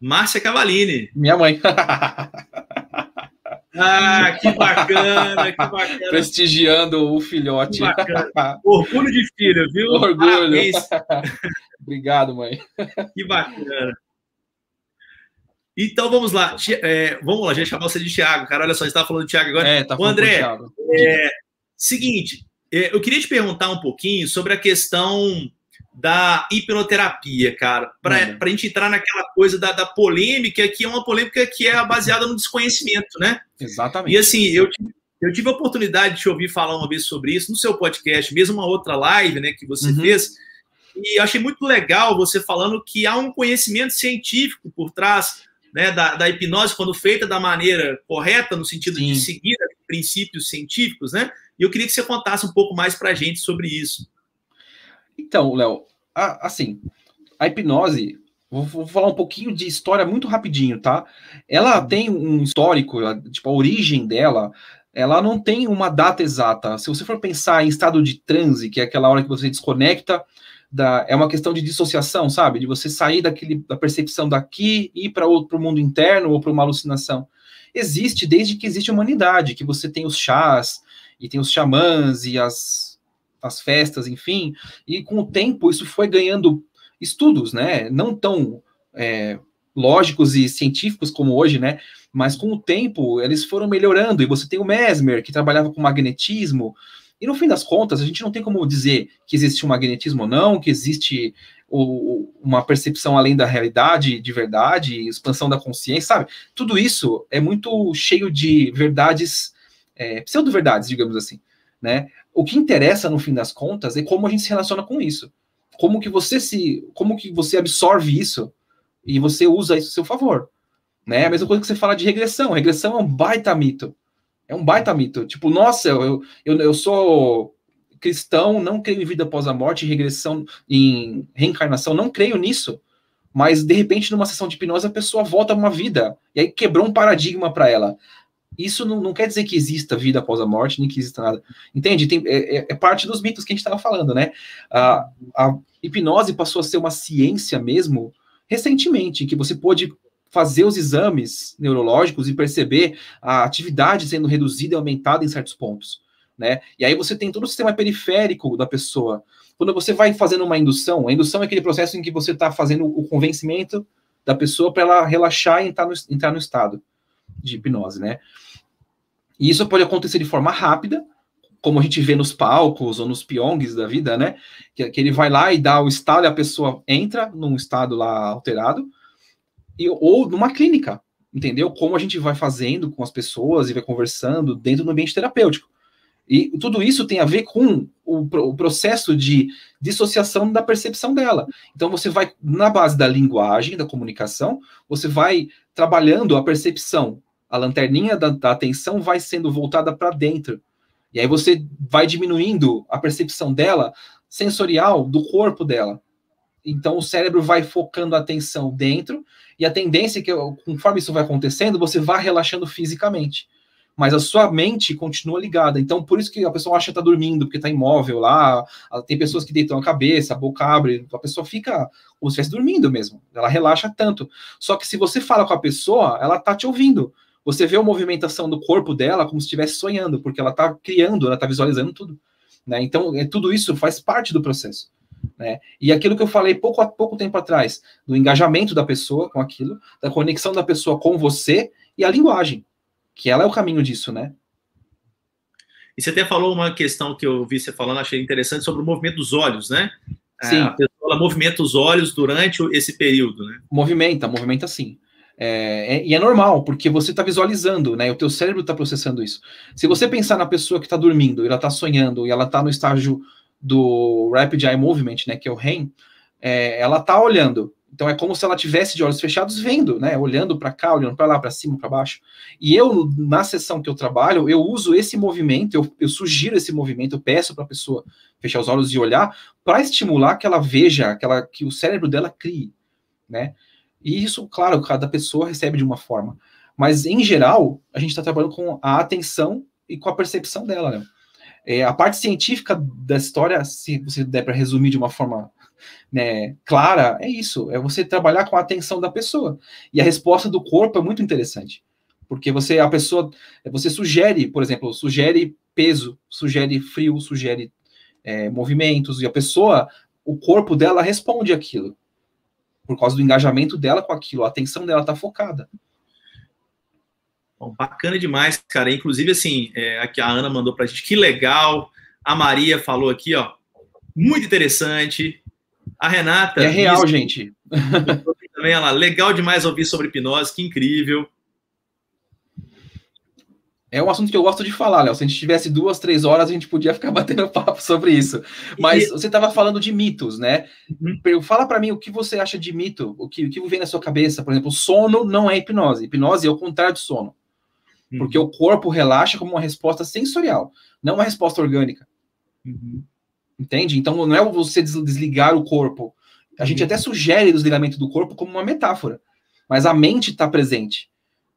Márcia Cavalini. Minha mãe. Ah, que bacana, que bacana. Prestigiando o filhote. Orgulho de filho, viu? Orgulho. Obrigado, mãe. Que bacana. Então vamos lá. É, vamos lá, a gente chamar você de Thiago. Cara, olha só, você estava falando de Thiago agora. É, tá o André, é, seguinte, é, eu queria te perguntar um pouquinho sobre a questão da hipnoterapia, cara, para uhum. a gente entrar naquela coisa da, da, polêmica, que é uma polêmica que é baseada no desconhecimento, né? Exatamente. E assim, eu, eu tive a oportunidade de te ouvir falar uma vez sobre isso no seu podcast, mesmo uma outra live né, que você uhum. fez, e achei muito legal você falando que há um conhecimento científico por trás né, da, da hipnose, quando feita da maneira correta, no sentido Sim. de seguir princípios científicos, né? E eu queria que você contasse um pouco mais para a gente sobre isso. Então, Léo, assim, a hipnose, vou, falar um pouquinho de história muito rapidinho, tá? Ela tem um histórico, tipo, a origem dela ela não tem uma data exata. Se você for pensar em estado de transe, que é aquela hora que você desconecta, da, é uma questão de dissociação, sabe? De você sair daquele, da percepção daqui e ir para o mundo interno ou para uma alucinação. Existe desde que existe humanidade, que você tem os chás e tem os xamãs e as, as festas, enfim. E com o tempo isso foi ganhando estudos, né? Não tão é, lógicos e científicos como hoje, né? Mas com o tempo eles foram melhorando. E você tem o Mesmer, que trabalhava com magnetismo. E no fim das contas, a gente não tem como dizer que existe um magnetismo ou não, que existe o, uma percepção além da realidade, de verdade, expansão da consciência, sabe? Tudo isso é muito cheio de verdades, é, pseudo-verdades, digamos assim, né? O que interessa, no fim das contas, é como a gente se relaciona com isso. Como que você se, como que você absorve isso e você usa isso a seu favor. Né? A mesma coisa que você fala de regressão. Regressão é um baita mito. É um baita mito. Tipo, nossa, eu, eu, eu sou cristão, não creio em vida após a morte, regressão, em reencarnação, não creio nisso. Mas, de repente, numa sessão de hipnose, a pessoa volta a uma vida. E aí quebrou um paradigma para ela. Isso não, não, quer dizer que exista vida após a morte, nem que exista nada. Entende? Tem, é, é, é parte dos mitos que a gente estava falando, né? A, a hipnose passou a ser uma ciência mesmo recentemente, que você pôde fazer os exames neurológicos e perceber a atividade sendo reduzida e aumentada em certos pontos, né? E aí você tem todo o sistema periférico da pessoa. Quando você vai fazendo uma indução, a indução é aquele processo em que você está fazendo o convencimento da pessoa para ela relaxar e entrar no, entrar no estado de hipnose, né? E isso pode acontecer de forma rápida, como a gente vê nos palcos ou nos piongs da vida, né? Que, que ele vai lá e dá o estalo e a pessoa entra num estado lá alterado, e, ou numa clínica, entendeu? Como a gente vai fazendo com as pessoas e vai conversando dentro do ambiente terapêutico. E tudo isso tem a ver com o, o, processo de dissociação da percepção dela. Então, você vai, na base da linguagem, da comunicação, você vai trabalhando a percepção. A lanterninha da, da atenção vai sendo voltada para dentro. E aí você vai diminuindo a percepção dela sensorial do corpo dela. Então o cérebro vai focando a atenção dentro, e a tendência é que, conforme isso vai acontecendo, você vai relaxando fisicamente. Mas a sua mente continua ligada. Então, por isso que a pessoa acha que está dormindo, porque está imóvel lá. Tem pessoas que deitam a cabeça, a boca abre, a pessoa fica como se estivesse dormindo mesmo. Ela relaxa tanto. Só que se você fala com a pessoa, ela está te ouvindo. Você vê a movimentação do corpo dela como se estivesse sonhando, porque ela está criando, ela está visualizando tudo. Né? Então, é, tudo isso faz parte do processo. Né? E aquilo que eu falei pouco, pouco tempo atrás, do engajamento da pessoa com aquilo, da conexão da pessoa com você e a linguagem, que ela é o caminho disso, né? E você até falou uma questão que eu vi você falando, achei interessante, sobre o movimento dos olhos, né? É, sim. A pessoa movimenta os olhos durante esse período, né? Movimenta, movimenta sim. É, é, e é normal, porque você está visualizando, né? O teu cérebro está processando isso. Se você pensar na pessoa que está dormindo, ela está sonhando e ela está no estágio do Rapid Eye Movement, né, que é o REM, é, ela tá olhando. Então é como se ela tivesse de olhos fechados vendo, né, olhando para cá, olhando para lá, para cima, para baixo. E eu na sessão que eu trabalho, eu uso esse movimento, eu, eu sugiro esse movimento, eu peço para a pessoa fechar os olhos e olhar para estimular que ela veja, que, ela, que o cérebro dela crie, né? E isso, claro, cada pessoa recebe de uma forma. Mas, em geral, a gente está trabalhando com a atenção e com a percepção dela, né? É, a parte científica da história, se você der para resumir de uma forma né, clara, é isso: é você trabalhar com a atenção da pessoa. E a resposta do corpo é muito interessante, porque você, a pessoa, você sugere, por exemplo, sugere peso, sugere frio, sugere é, movimentos, e a pessoa, o corpo dela responde aquilo, por causa do engajamento dela com aquilo, a atenção dela está focada. Bom, bacana demais, cara. Inclusive, assim, é, aqui a Ana mandou para a gente, que legal. A Maria falou aqui, ó, muito interessante. A Renata. É real, gente. Também ela, legal demais ouvir sobre hipnose, que incrível. É um assunto que eu gosto de falar, Léo. Se a gente tivesse duas, três horas, a gente podia ficar batendo papo sobre isso. Mas e... você estava falando de mitos, né? Uhum. Fala para mim o que você acha de mito, o que, o que vem na sua cabeça. Por exemplo, sono não é hipnose. Hipnose é o contrário do sono. Uhum. Porque o corpo relaxa como uma resposta sensorial, não uma resposta orgânica. Uhum. Entende? Então não é você desligar o corpo. A gente uhum. até sugere o desligamento do corpo como uma metáfora, mas a mente está presente.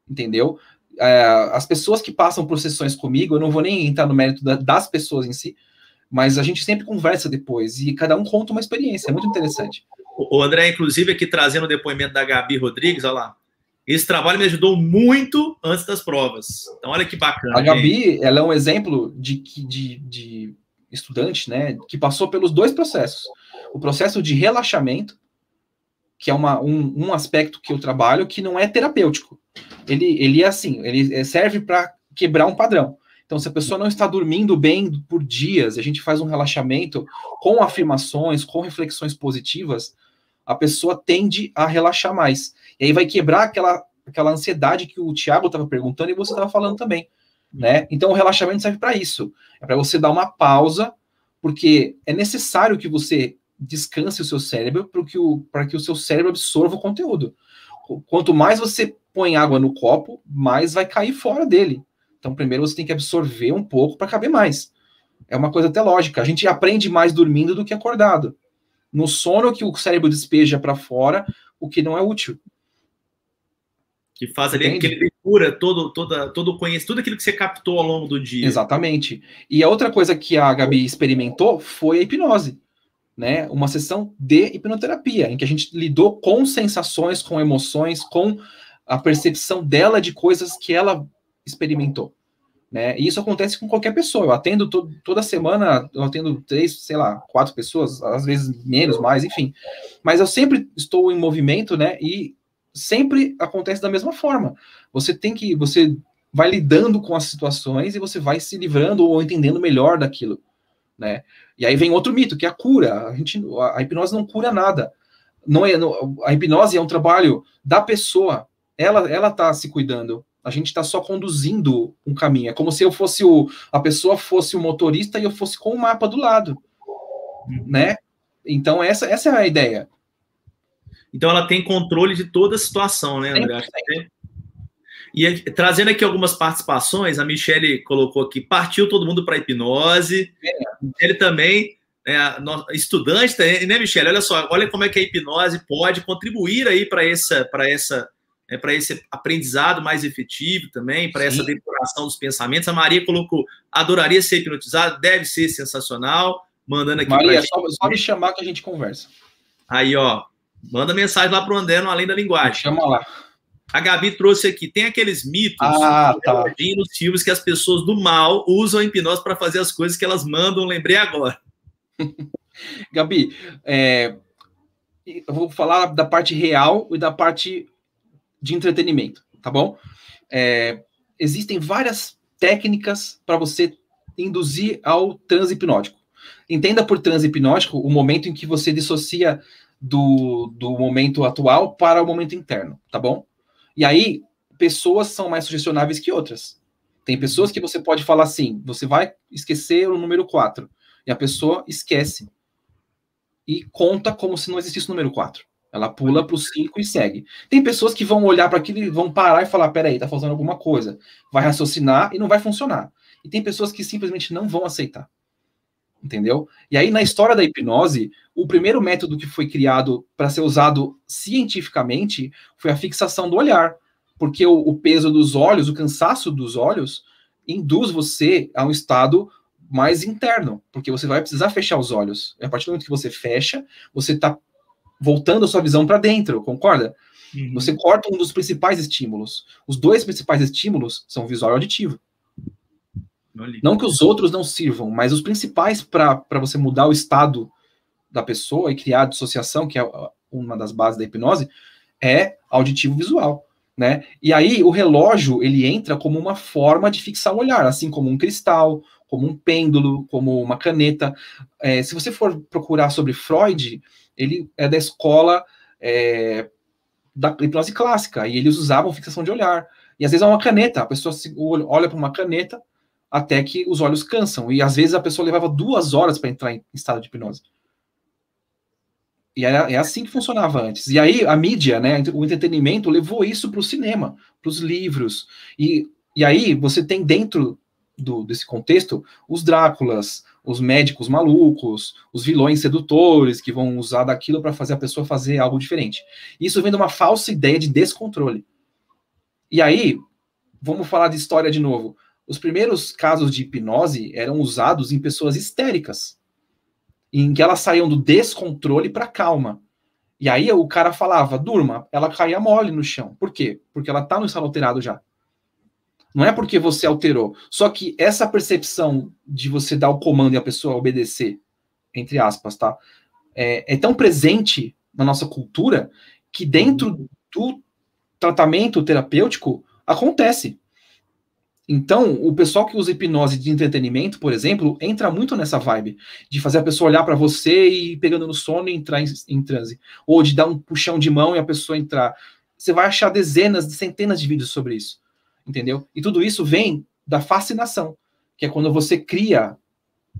Entendeu? É, as pessoas que passam por sessões comigo, eu não vou nem entrar no mérito da, das pessoas em si, mas a gente sempre conversa depois e cada um conta uma experiência, é muito interessante. O André, inclusive, aqui trazendo o depoimento da Gabi Rodrigues, olha lá. Esse trabalho me ajudou muito antes das provas. Então, olha que bacana. A Gabi, ela é um exemplo de, de, de estudante, né, que passou pelos dois processos. O processo de relaxamento, que é uma, um, um aspecto que eu trabalho que não é terapêutico. Ele, ele é assim, ele serve para quebrar um padrão. Então, se a pessoa não está dormindo bem por dias, a gente faz um relaxamento com afirmações, com reflexões positivas, a pessoa tende a relaxar mais. E aí vai quebrar aquela, aquela ansiedade que o Tiago estava perguntando e você estava falando também. Né? Então, o relaxamento serve para isso. É para você dar uma pausa, porque é necessário que você descanse o seu cérebro para que o, que o seu cérebro absorva o conteúdo. Quanto mais você põe água no copo, mais vai cair fora dele. Então, primeiro você tem que absorver um pouco para caber mais. É uma coisa até lógica. A gente aprende mais dormindo do que acordado. No sono que o cérebro despeja para fora o que não é útil. Que faz ali que ele cura todo, toda, todo o conhecimento, tudo aquilo que você captou ao longo do dia. Exatamente. E a outra coisa que a Gabi experimentou foi a hipnose né, uma sessão de hipnoterapia, em que a gente lidou com sensações, com emoções, com a percepção dela de coisas que ela experimentou. Né? E isso acontece com qualquer pessoa. Eu atendo to toda semana, eu atendo três, sei lá, quatro pessoas, às vezes menos, mais, enfim. Mas eu sempre estou em movimento, né? E sempre acontece da mesma forma. Você tem que, você vai lidando com as situações e você vai se livrando ou entendendo melhor daquilo né? E aí vem outro mito, que é a cura. A, gente, a hipnose não cura nada. Não é, não, a hipnose é um trabalho da pessoa. Ela ela está se cuidando. A gente está só conduzindo um caminho. É como se eu fosse o a pessoa fosse o motorista e eu fosse com o mapa do lado, né? Então essa essa é a ideia. Então ela tem controle de toda a situação, né, André? E trazendo aqui algumas participações, a Michelle colocou aqui, partiu todo mundo para hipnose. É. Ele também, é, estudante, né, Michelle? Olha só, olha como é que a hipnose pode contribuir aí para essa, para essa, é, para esse aprendizado mais efetivo também, para essa depuração dos pensamentos. A Maria colocou, adoraria ser hipnotizada, deve ser sensacional. Mandando aqui. Maria, só, só me chamar que a gente conversa. Aí, ó, manda mensagem lá para o André no Além da Linguagem. Chama lá. A Gabi trouxe aqui, tem aqueles mitos ah, tá. nos filmes que as pessoas do mal usam a hipnose para fazer as coisas que elas mandam, lembrei agora. Gabi, é, eu vou falar da parte real e da parte de entretenimento, tá bom? É, existem várias técnicas para você induzir ao transe hipnótico. Entenda por transe hipnótico o momento em que você dissocia do, do momento atual para o momento interno, tá bom? E aí, pessoas são mais sugestionáveis que outras. Tem pessoas que você pode falar assim: você vai esquecer o número 4. E a pessoa esquece e conta como se não existisse o número 4. Ela pula para o 5 e segue. Tem pessoas que vão olhar para aquilo e vão parar e falar: peraí, tá faltando alguma coisa. Vai raciocinar e não vai funcionar. E tem pessoas que simplesmente não vão aceitar. Entendeu? E aí, na história da hipnose, o primeiro método que foi criado para ser usado cientificamente foi a fixação do olhar, porque o, o, peso dos olhos, o cansaço dos olhos, induz você a um estado mais interno, porque você vai precisar fechar os olhos. E a partir do momento que você fecha, você está voltando a sua visão para dentro, concorda? Uhum. Você corta um dos principais estímulos. Os dois principais estímulos são visual e auditivo. Não que os outros não sirvam, mas os principais para você mudar o estado da pessoa e criar dissociação, que é uma das bases da hipnose, é auditivo visual. Né? E aí o relógio ele entra como uma forma de fixar o olhar, assim como um cristal, como um pêndulo, como uma caneta. É, se você for procurar sobre Freud, ele é da escola é, da hipnose clássica e eles usavam fixação de olhar. E às vezes é uma caneta, a pessoa olha para uma caneta até que os olhos cansam. E às vezes a pessoa levava duas horas para entrar em estado de hipnose. E é, é assim que funcionava antes. E aí a mídia, né, o entretenimento levou isso para o cinema, para os livros. E, e aí você tem dentro do, desse contexto os Dráculas, os médicos malucos, os vilões sedutores que vão usar daquilo para fazer a pessoa fazer algo diferente. Isso vem de uma falsa ideia de descontrole. E aí vamos falar de história de novo. Os primeiros casos de hipnose eram usados em pessoas histéricas, em que elas saíam do descontrole para calma. E aí o cara falava, durma, ela caía mole no chão. Por quê? Porque ela está no estado alterado já. Não é porque você alterou. Só que essa percepção de você dar o comando e a pessoa obedecer, entre aspas, tá? É, é tão presente na nossa cultura que dentro do tratamento terapêutico acontece. Então, o pessoal que usa hipnose de entretenimento, por exemplo, entra muito nessa vibe de fazer a pessoa olhar para você e pegando no sono e entrar em, em, transe, ou de dar um puxão de mão e a pessoa entrar. Você vai achar dezenas, centenas de vídeos sobre isso, entendeu? E tudo isso vem da fascinação, que é quando você cria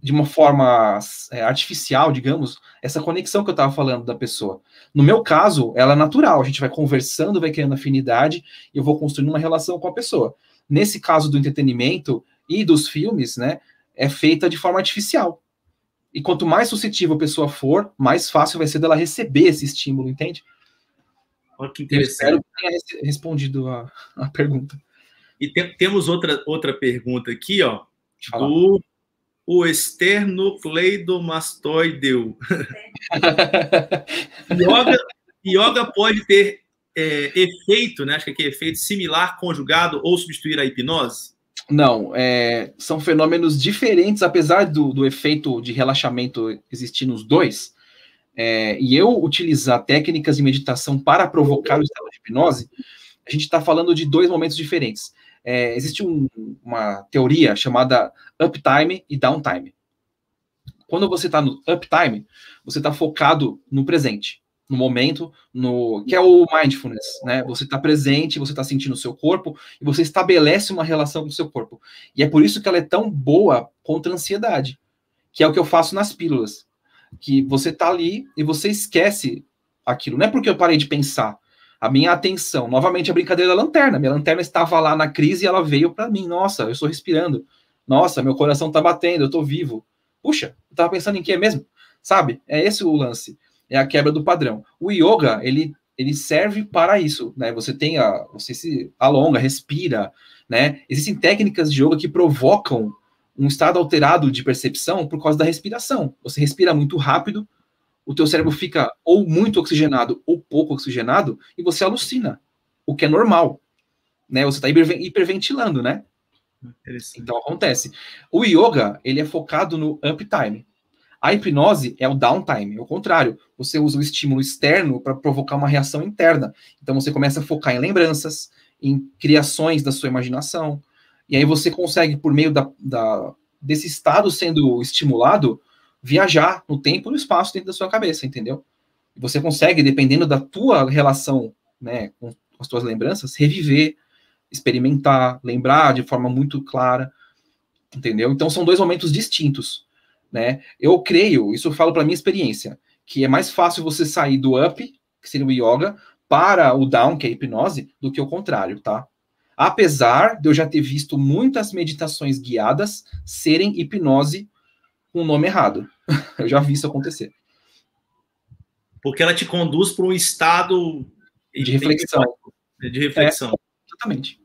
de uma forma é, artificial, digamos, essa conexão que eu estava falando da pessoa. No meu caso, ela é natural, a gente vai conversando, vai criando afinidade, e eu vou construindo uma relação com a pessoa. Nesse caso do entretenimento e dos filmes, né, é feita de forma artificial. E quanto mais suscetível a pessoa for, mais fácil vai ser dela receber esse estímulo, entende? Olha que interessante. Eu espero que tenha respondido a, a pergunta. E tem, temos outra, outra pergunta aqui, ó, do o esternocleidomastoideu. yoga, yoga pode ter é, efeito, né? Acho que aqui é efeito similar, conjugado ou substituir a hipnose? Não, é, são fenômenos diferentes, apesar do, do efeito de relaxamento existir nos dois. É, e eu utilizar técnicas de meditação para provocar o estado de hipnose, a gente está falando de dois momentos diferentes é, existe um, uma teoria chamada uptime e downtime. Quando você está no uptime, você está focado no presente, no momento, no que é o mindfulness, né? Você está presente, você está sentindo o seu corpo e você estabelece uma relação com o seu corpo. E é por isso que ela é tão boa contra a ansiedade, que é o que eu faço nas pílulas, que você está ali e você esquece aquilo. Não é porque eu parei de pensar, a minha atenção, novamente a brincadeira da lanterna. Minha lanterna estava lá na crise e ela veio para mim. Nossa, eu estou respirando. Nossa, meu coração está batendo, eu estou vivo. Puxa, eu estava pensando em que mesmo? Sabe? É esse o lance. É a quebra do padrão. O yoga, ele, ele serve para isso, né? Você tem a, você se alonga, respira, né? Existem técnicas de yoga que provocam um estado alterado de percepção por causa da respiração. Você respira muito rápido, o teu cérebro fica ou muito oxigenado ou pouco oxigenado e você alucina, o que é normal, né? Você está hiperventilando, né? Então acontece. O yoga, ele é focado no uptime. A hipnose é o downtime, é o contrário. Você usa o estímulo externo para provocar uma reação interna. Então você começa a focar em lembranças, em criações da sua imaginação. E aí você consegue, por meio da, da desse estado sendo estimulado, viajar no tempo e no espaço dentro da sua cabeça, entendeu? Você consegue, dependendo da tua relação, né, com as tuas lembranças, reviver, experimentar, lembrar de forma muito clara, entendeu? Então são dois momentos distintos, né? Eu creio, isso eu falo para minha experiência, que é mais fácil você sair do up, que seria o yoga, para o down, que é a hipnose, do que o contrário, tá? Apesar de eu já ter visto muitas meditações guiadas serem hipnose com o nome errado. Eu já vi isso acontecer. Porque ela te conduz para um estado de reflexão. De reflexão. É, exatamente.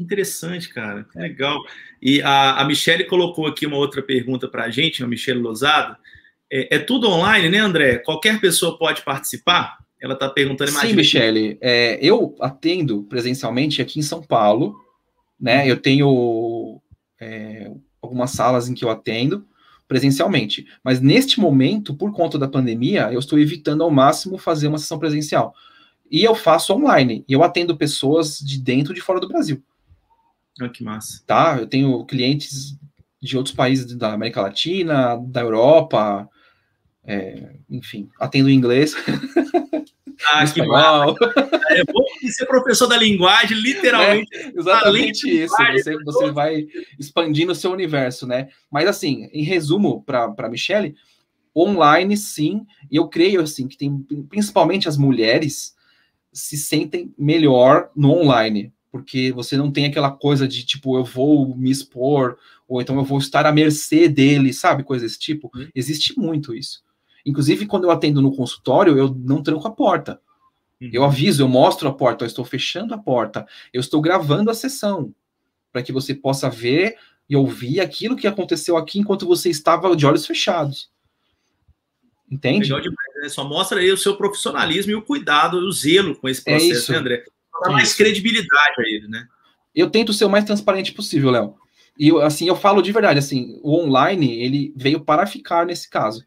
Que interessante, cara. Que legal. E a, a Michelle colocou aqui uma outra pergunta para a gente, a Michelle Lozada. É, é, tudo online, né, André? Qualquer pessoa pode participar? Ela está perguntando mais. Sim, Michelle. É, eu atendo presencialmente aqui em São Paulo, né? Eu tenho é, algumas salas em que eu atendo presencialmente. Mas neste momento, por conta da pandemia, eu estou evitando ao máximo fazer uma sessão presencial. E eu faço online. E eu atendo pessoas de dentro e de fora do Brasil. Ah, que massa. Tá? Eu tenho clientes de outros países da América Latina, da Europa, é, enfim, atendo em inglês. Ah, que mal. É bom ser professor da linguagem, literalmente. É, exatamente isso. Você, você vai expandindo o seu universo, né? Mas assim, em resumo, para Michelle, online sim, e eu creio assim que tem principalmente as mulheres se sentem melhor no online, porque você não tem aquela coisa de tipo eu vou me expor ou então eu vou estar à mercê dele, sabe, coisa desse tipo. Uhum. Existe muito isso. Inclusive, quando eu atendo no consultório, eu não tranco a porta. Uhum. Eu aviso, eu mostro a porta, eu estou fechando a porta, eu estou gravando a sessão, para que você possa ver e ouvir aquilo que aconteceu aqui enquanto você estava de olhos fechados. Entende? Legal demais, né? Só mostra aí o seu profissionalismo e o cuidado, o zelo com esse é processo, é né, André? Dá mais credibilidade a ele, né? Eu tento ser o mais transparente possível, Léo. E assim, eu falo de verdade, assim, o online, ele veio para ficar nesse caso.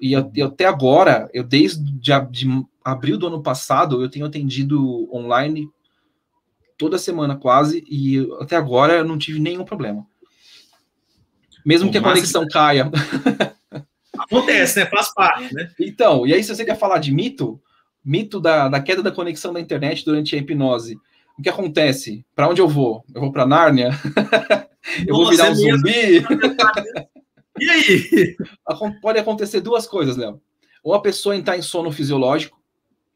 E eu, eu, até agora, eu desde de, de abril do ano passado, eu tenho atendido online toda semana quase, e até agora eu não tive nenhum problema. Mesmo Bom, que a conexão caia. Acontece, né? Faz parte, né? Então, e aí, se você quer falar de mito, mito da, da queda da conexão da internet durante a hipnose, o que acontece? Para onde eu vou? Eu vou para Nárnia? eu vou virar um zumbi? e aí? Pode acontecer duas coisas, Léo. Ou a pessoa entrar em sono fisiológico,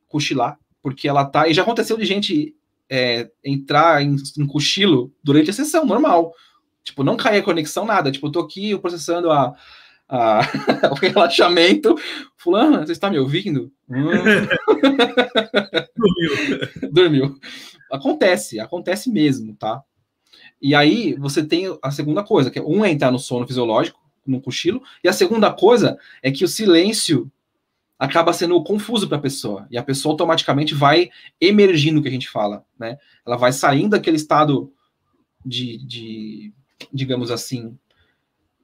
cochilar, porque ela tá. E já aconteceu de gente é, entrar em, em cochilo durante a sessão, normal. Tipo, não cair a conexão, nada. Tipo, eu tô aqui processando a, a, o relaxamento. Fulano, você está me ouvindo? Hum. Dormiu. Dormiu. Acontece, acontece mesmo, tá? E aí você tem a segunda coisa, que é um é entrar no sono fisiológico, no cochilo, e a segunda coisa é que o silêncio acaba sendo confuso para a pessoa, e a pessoa automaticamente vai emergindo, que a gente fala, né? Ela vai saindo daquele estado de, de digamos assim,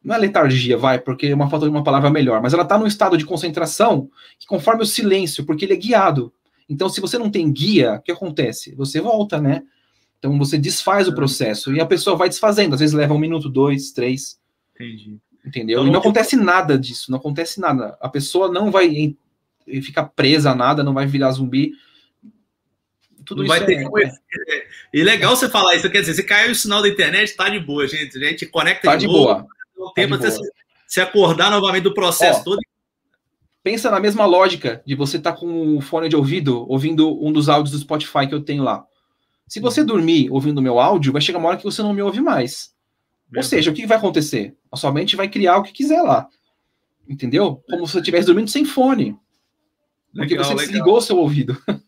não é letargia, vai, porque é uma falta de uma palavra melhor, mas ela está num estado de concentração que conforme o silêncio, porque ele é guiado. Então, se você não tem guia, o que acontece? Você volta, né? Então você desfaz o processo e a pessoa vai desfazendo. Às vezes leva um minuto, dois, três. Entendi. Entendeu? Então, e não acontece nada disso, não acontece nada. A pessoa não vai ficar presa a nada, não vai virar zumbi. Tudo não isso vai ter é, é. E legal você falar isso, quer dizer, se caiu o sinal da internet, tá de boa, gente. A gente conecta tá de, de boa um tempo até se, se, acordar novamente do processo Ó, todo. Pensa na mesma lógica de você estar tá com o fone de ouvido, ouvindo um dos áudios do Spotify que eu tenho lá. Se você uhum. dormir ouvindo o meu áudio, vai chegar uma hora que você não me ouve mais. Ou seja, o que vai acontecer? A sua mente vai criar o que quiser lá. Entendeu? Como se você estivesse dormindo sem fone. Porque legal, você legal. desligou o seu ouvido.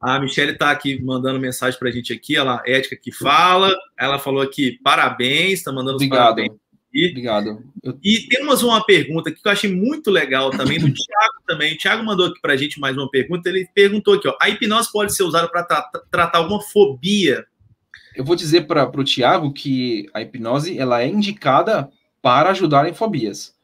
A Michelle está aqui mandando mensagem para a gente aqui, ela Ética que fala. Ela falou aqui, parabéns, está mandando Obrigado. os parabéns. Obrigado. Eu... E temos uma pergunta aqui que eu achei muito legal também, do Thiago também. O Thiago mandou aqui para a gente mais uma pergunta. Ele perguntou aqui: ó, a hipnose pode ser usada para tra tratar alguma fobia? Eu vou dizer para o Thiago que a hipnose ela é indicada para ajudar em fobias.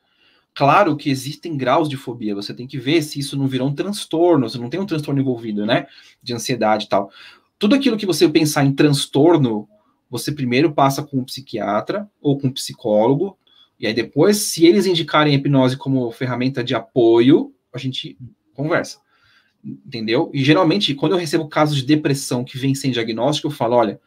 Claro que existem graus de fobia, você tem que ver se isso não virou um transtorno, se não tem um transtorno envolvido, né? De ansiedade e tal. Tudo aquilo que você pensar em transtorno você primeiro passa com um psiquiatra ou com um psicólogo, e aí depois, se eles indicarem a hipnose como ferramenta de apoio, a gente conversa. Entendeu? E geralmente, quando eu recebo casos de depressão que vem sem diagnóstico, eu falo: olha,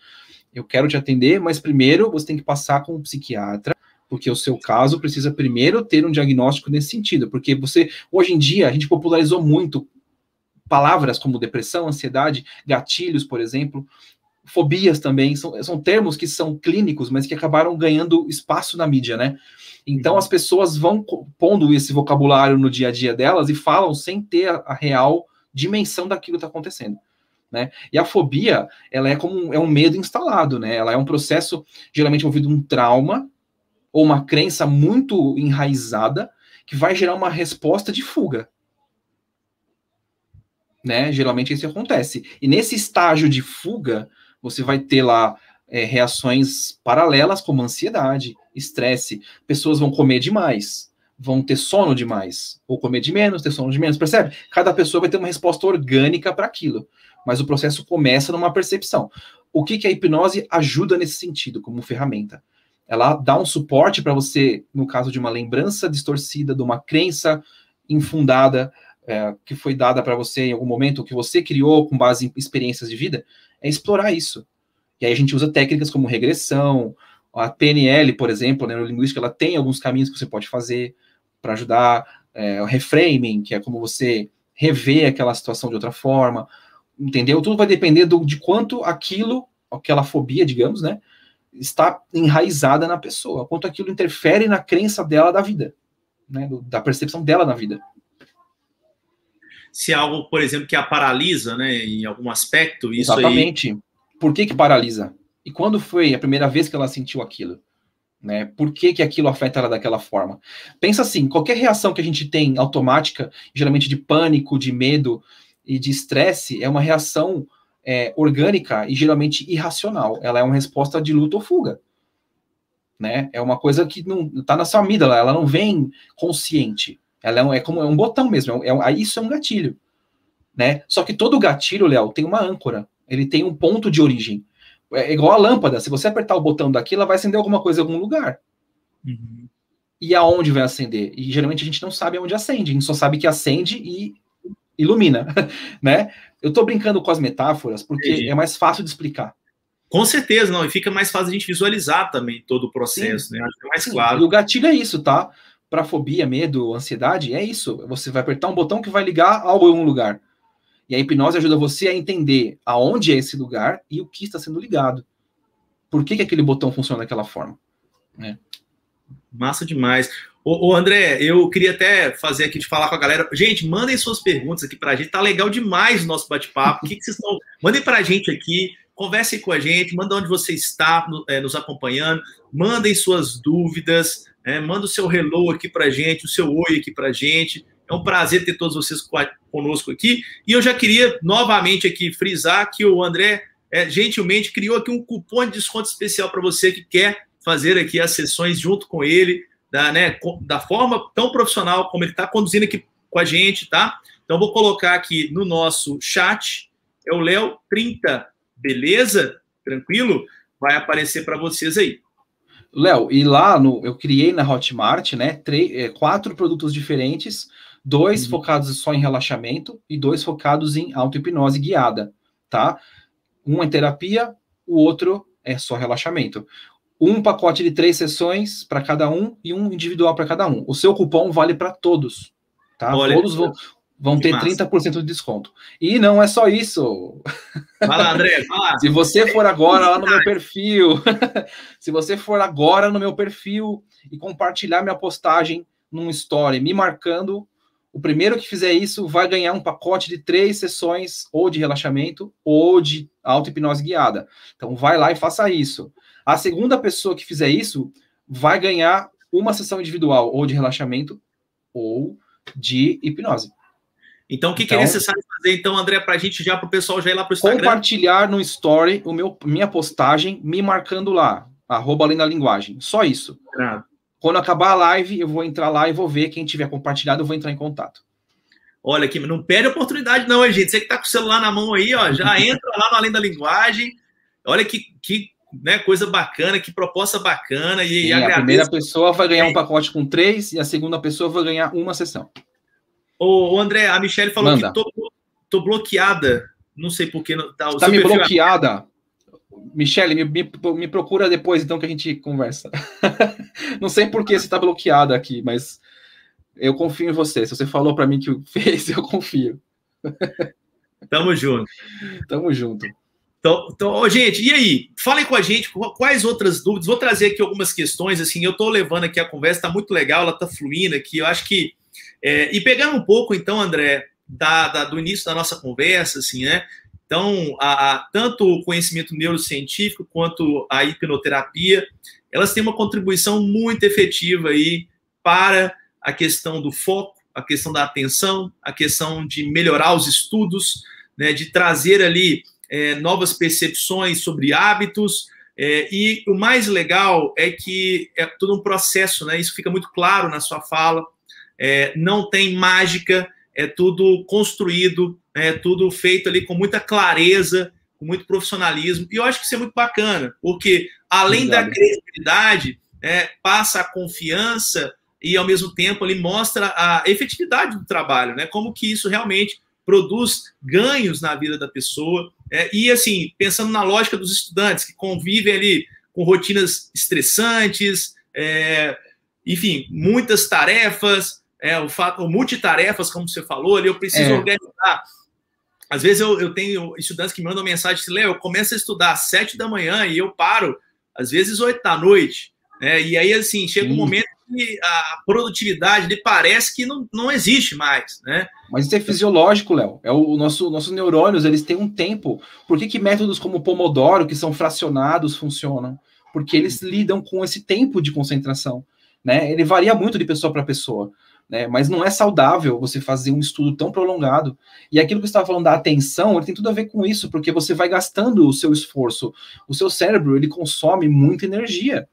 eu quero te atender, mas primeiro você tem que passar com um psiquiatra, porque o seu caso precisa primeiro ter um diagnóstico nesse sentido, porque você, hoje em dia, a gente popularizou muito palavras como depressão, ansiedade, gatilhos, por exemplo, fobias também, são, são termos que são clínicos, mas que acabaram ganhando espaço na mídia, né? Então uhum. as pessoas vão pondo esse vocabulário no dia a dia delas e falam sem ter a, a real dimensão daquilo que está acontecendo. Né? E a fobia, ela é como um, é um medo instalado, né? Ela é um processo geralmente envolvido um trauma ou uma crença muito enraizada que vai gerar uma resposta de fuga. Né? Geralmente isso acontece. E nesse estágio de fuga, você vai ter lá é, reações paralelas, como ansiedade, estresse. Pessoas vão comer demais, vão ter sono demais, ou comer de menos, ter sono de menos, percebe? Cada pessoa vai ter uma resposta orgânica para aquilo, mas o processo começa numa percepção. O que, que a hipnose ajuda nesse sentido, como ferramenta? Ela dá um suporte para você, no caso de uma lembrança distorcida, de uma crença infundada, é, que foi dada para você em algum momento, que você criou com base em experiências de vida, é explorar isso. E aí a gente usa técnicas como regressão, a PNL, por exemplo, a neurolinguística, ela tem alguns caminhos que você pode fazer para ajudar, é, o reframing, que é como você rever aquela situação de outra forma, entendeu? Tudo vai depender do, de quanto aquilo, aquela fobia, digamos, né, está enraizada na pessoa, quanto aquilo interfere na crença dela da vida, né, da percepção dela na vida. Se é algo, por exemplo, que a paralisa, né, em algum aspecto. Isso Exatamente. Aí... Por que que paralisa? E quando foi a primeira vez que ela sentiu aquilo? Né? Por que, que aquilo afeta ela daquela forma? Pensa assim, qualquer reação que a gente tem automática, geralmente de pânico, de medo e de estresse, é uma reação é, orgânica e geralmente irracional. Ela é uma resposta de luta ou fuga. Né? É uma coisa que não está na sua amígdala, ela não vem consciente. Ela é, um, é como é um botão mesmo, é, é, isso é um gatilho. Né? Só que todo gatilho, Léo, tem uma âncora, ele tem um ponto de origem. É igual a lâmpada, se você apertar o botão daqui, ela vai acender alguma coisa em algum lugar. Uhum. E aonde vai acender? E geralmente a gente não sabe aonde acende, a gente só sabe que acende e ilumina, né? Eu tô brincando com as metáforas porque Entendi. é mais fácil de explicar. Com certeza, não, e fica mais fácil a gente visualizar também todo o processo, Sim. né? Acho que é mais Sim. claro. E o gatilho é isso, tá? Para fobia, medo, ansiedade, é isso. Você vai apertar um botão que vai ligar a algum lugar. E a hipnose ajuda você a entender aonde é esse lugar e o que está sendo ligado. Por que, que aquele botão funciona daquela forma? Né? Massa demais. Ô, André, eu queria até fazer aqui de falar com a galera. Gente, mandem suas perguntas aqui para a gente. Tá legal demais o nosso bate-papo. O que, que vocês estão. Mandem para a gente aqui. Conversem com a gente. Manda onde você está é, nos acompanhando. Mandem suas dúvidas. É, manda o seu hello aqui para gente, o seu oi aqui para gente. É um prazer ter todos vocês conosco aqui. E eu já queria novamente aqui frisar que o André é, gentilmente criou aqui um cupom de desconto especial para você que quer fazer aqui as sessões junto com ele, da, né, da forma tão profissional como ele está conduzindo aqui com a gente, tá? Então vou colocar aqui no nosso chat, é o Léo 30, beleza? Tranquilo? Vai aparecer para vocês aí. Léo, e lá no, eu criei na Hotmart, né, três, é, quatro produtos diferentes dois uhum. focados só em relaxamento e dois focados em auto-hipnose guiada, tá? Um em terapia, o outro é só relaxamento. Um pacote de três sessões para cada um e um individual para cada um. O seu cupom vale para todos, tá? Olha, todos vão, vão ter massa. 30% de desconto. E não é só isso. Vai lá, André, vai lá. Se você for agora lá no meu perfil, se você for agora no meu perfil e compartilhar minha postagem num story me marcando, o primeiro que fizer isso vai ganhar um pacote de três sessões ou de relaxamento ou de auto-hipnose guiada. Então, vai lá e faça isso. A segunda pessoa que fizer isso vai ganhar uma sessão individual ou de relaxamento ou de hipnose. Então, o que, então, que é então necessário fazer, então, André, para a gente já, para o pessoal já ir lá para o Instagram? Compartilhar no story o meu, minha postagem, me marcando lá, arroba além da linguagem. Só isso. Claro. Quando acabar a live, eu vou entrar lá e vou ver. Quem tiver compartilhado, eu vou entrar em contato. Olha aqui, não perde a oportunidade, não, gente. Você que está com o celular na mão aí, ó, já entra lá no Além da Linguagem. Olha que, que né, coisa bacana, que proposta bacana. E, Sim, a primeira pessoa vai ganhar um pacote com três e a segunda pessoa vai ganhar uma sessão. Ô, André, a Michelle falou Manda. que tô, tô bloqueada. Não sei por que. Tá, tá me bloqueada. Michele, me, me, me, procura depois, então, que a gente conversa. não sei por que você está bloqueada aqui, mas eu confio em você. Se você falou para mim que fez, eu confio. Tamo junto. Tamo junto. Então, então, gente, e aí? Falem com a gente quais outras dúvidas. Vou trazer aqui algumas questões. Assim, eu estou levando aqui a conversa, está muito legal, ela está fluindo aqui. Eu acho que. É, e pegando um pouco, então, André, da, da, do início da nossa conversa, assim, né? Então, a, a, tanto o conhecimento neurocientífico quanto a hipnoterapia, elas têm uma contribuição muito efetiva aí para a questão do foco, a questão da atenção, a questão de melhorar os estudos, né, de trazer ali é, novas percepções sobre hábitos. É, e o mais legal é que é todo um processo, né? Isso fica muito claro na sua fala. É, não tem mágica, é tudo construído é tudo feito ali com muita clareza, com muito profissionalismo. E eu acho que isso é muito bacana, porque além Obrigado. da credibilidade, é, passa a confiança e ao mesmo tempo ele mostra a efetividade do trabalho, né? Como que isso realmente produz ganhos na vida da pessoa. É, e assim, pensando na lógica dos estudantes que convivem ali com rotinas estressantes, é, enfim, muitas tarefas, é, o fato, multitarefas, como você falou, ali eu preciso é. organizar às vezes eu, eu tenho estudantes que me mandam mensagem assim, Léo, eu começo a estudar às sete da manhã e eu paro, às vezes, oito da noite. É, e aí, assim, chega Sim. um momento que a produtividade ele parece que não, não existe mais, né? Mas isso é fisiológico, Léo. É o nosso nossos neurônios, eles têm um tempo. Por que, que métodos como Pomodoro, que são fracionados, funcionam? Porque eles lidam com esse tempo de concentração, né? Ele varia muito de pessoa para pessoa. Né? Mas não é saudável você fazer um estudo tão prolongado. E aquilo que você estava falando da atenção, ele tem tudo a ver com isso, porque você vai gastando o seu esforço. O seu cérebro, ele consome muita energia.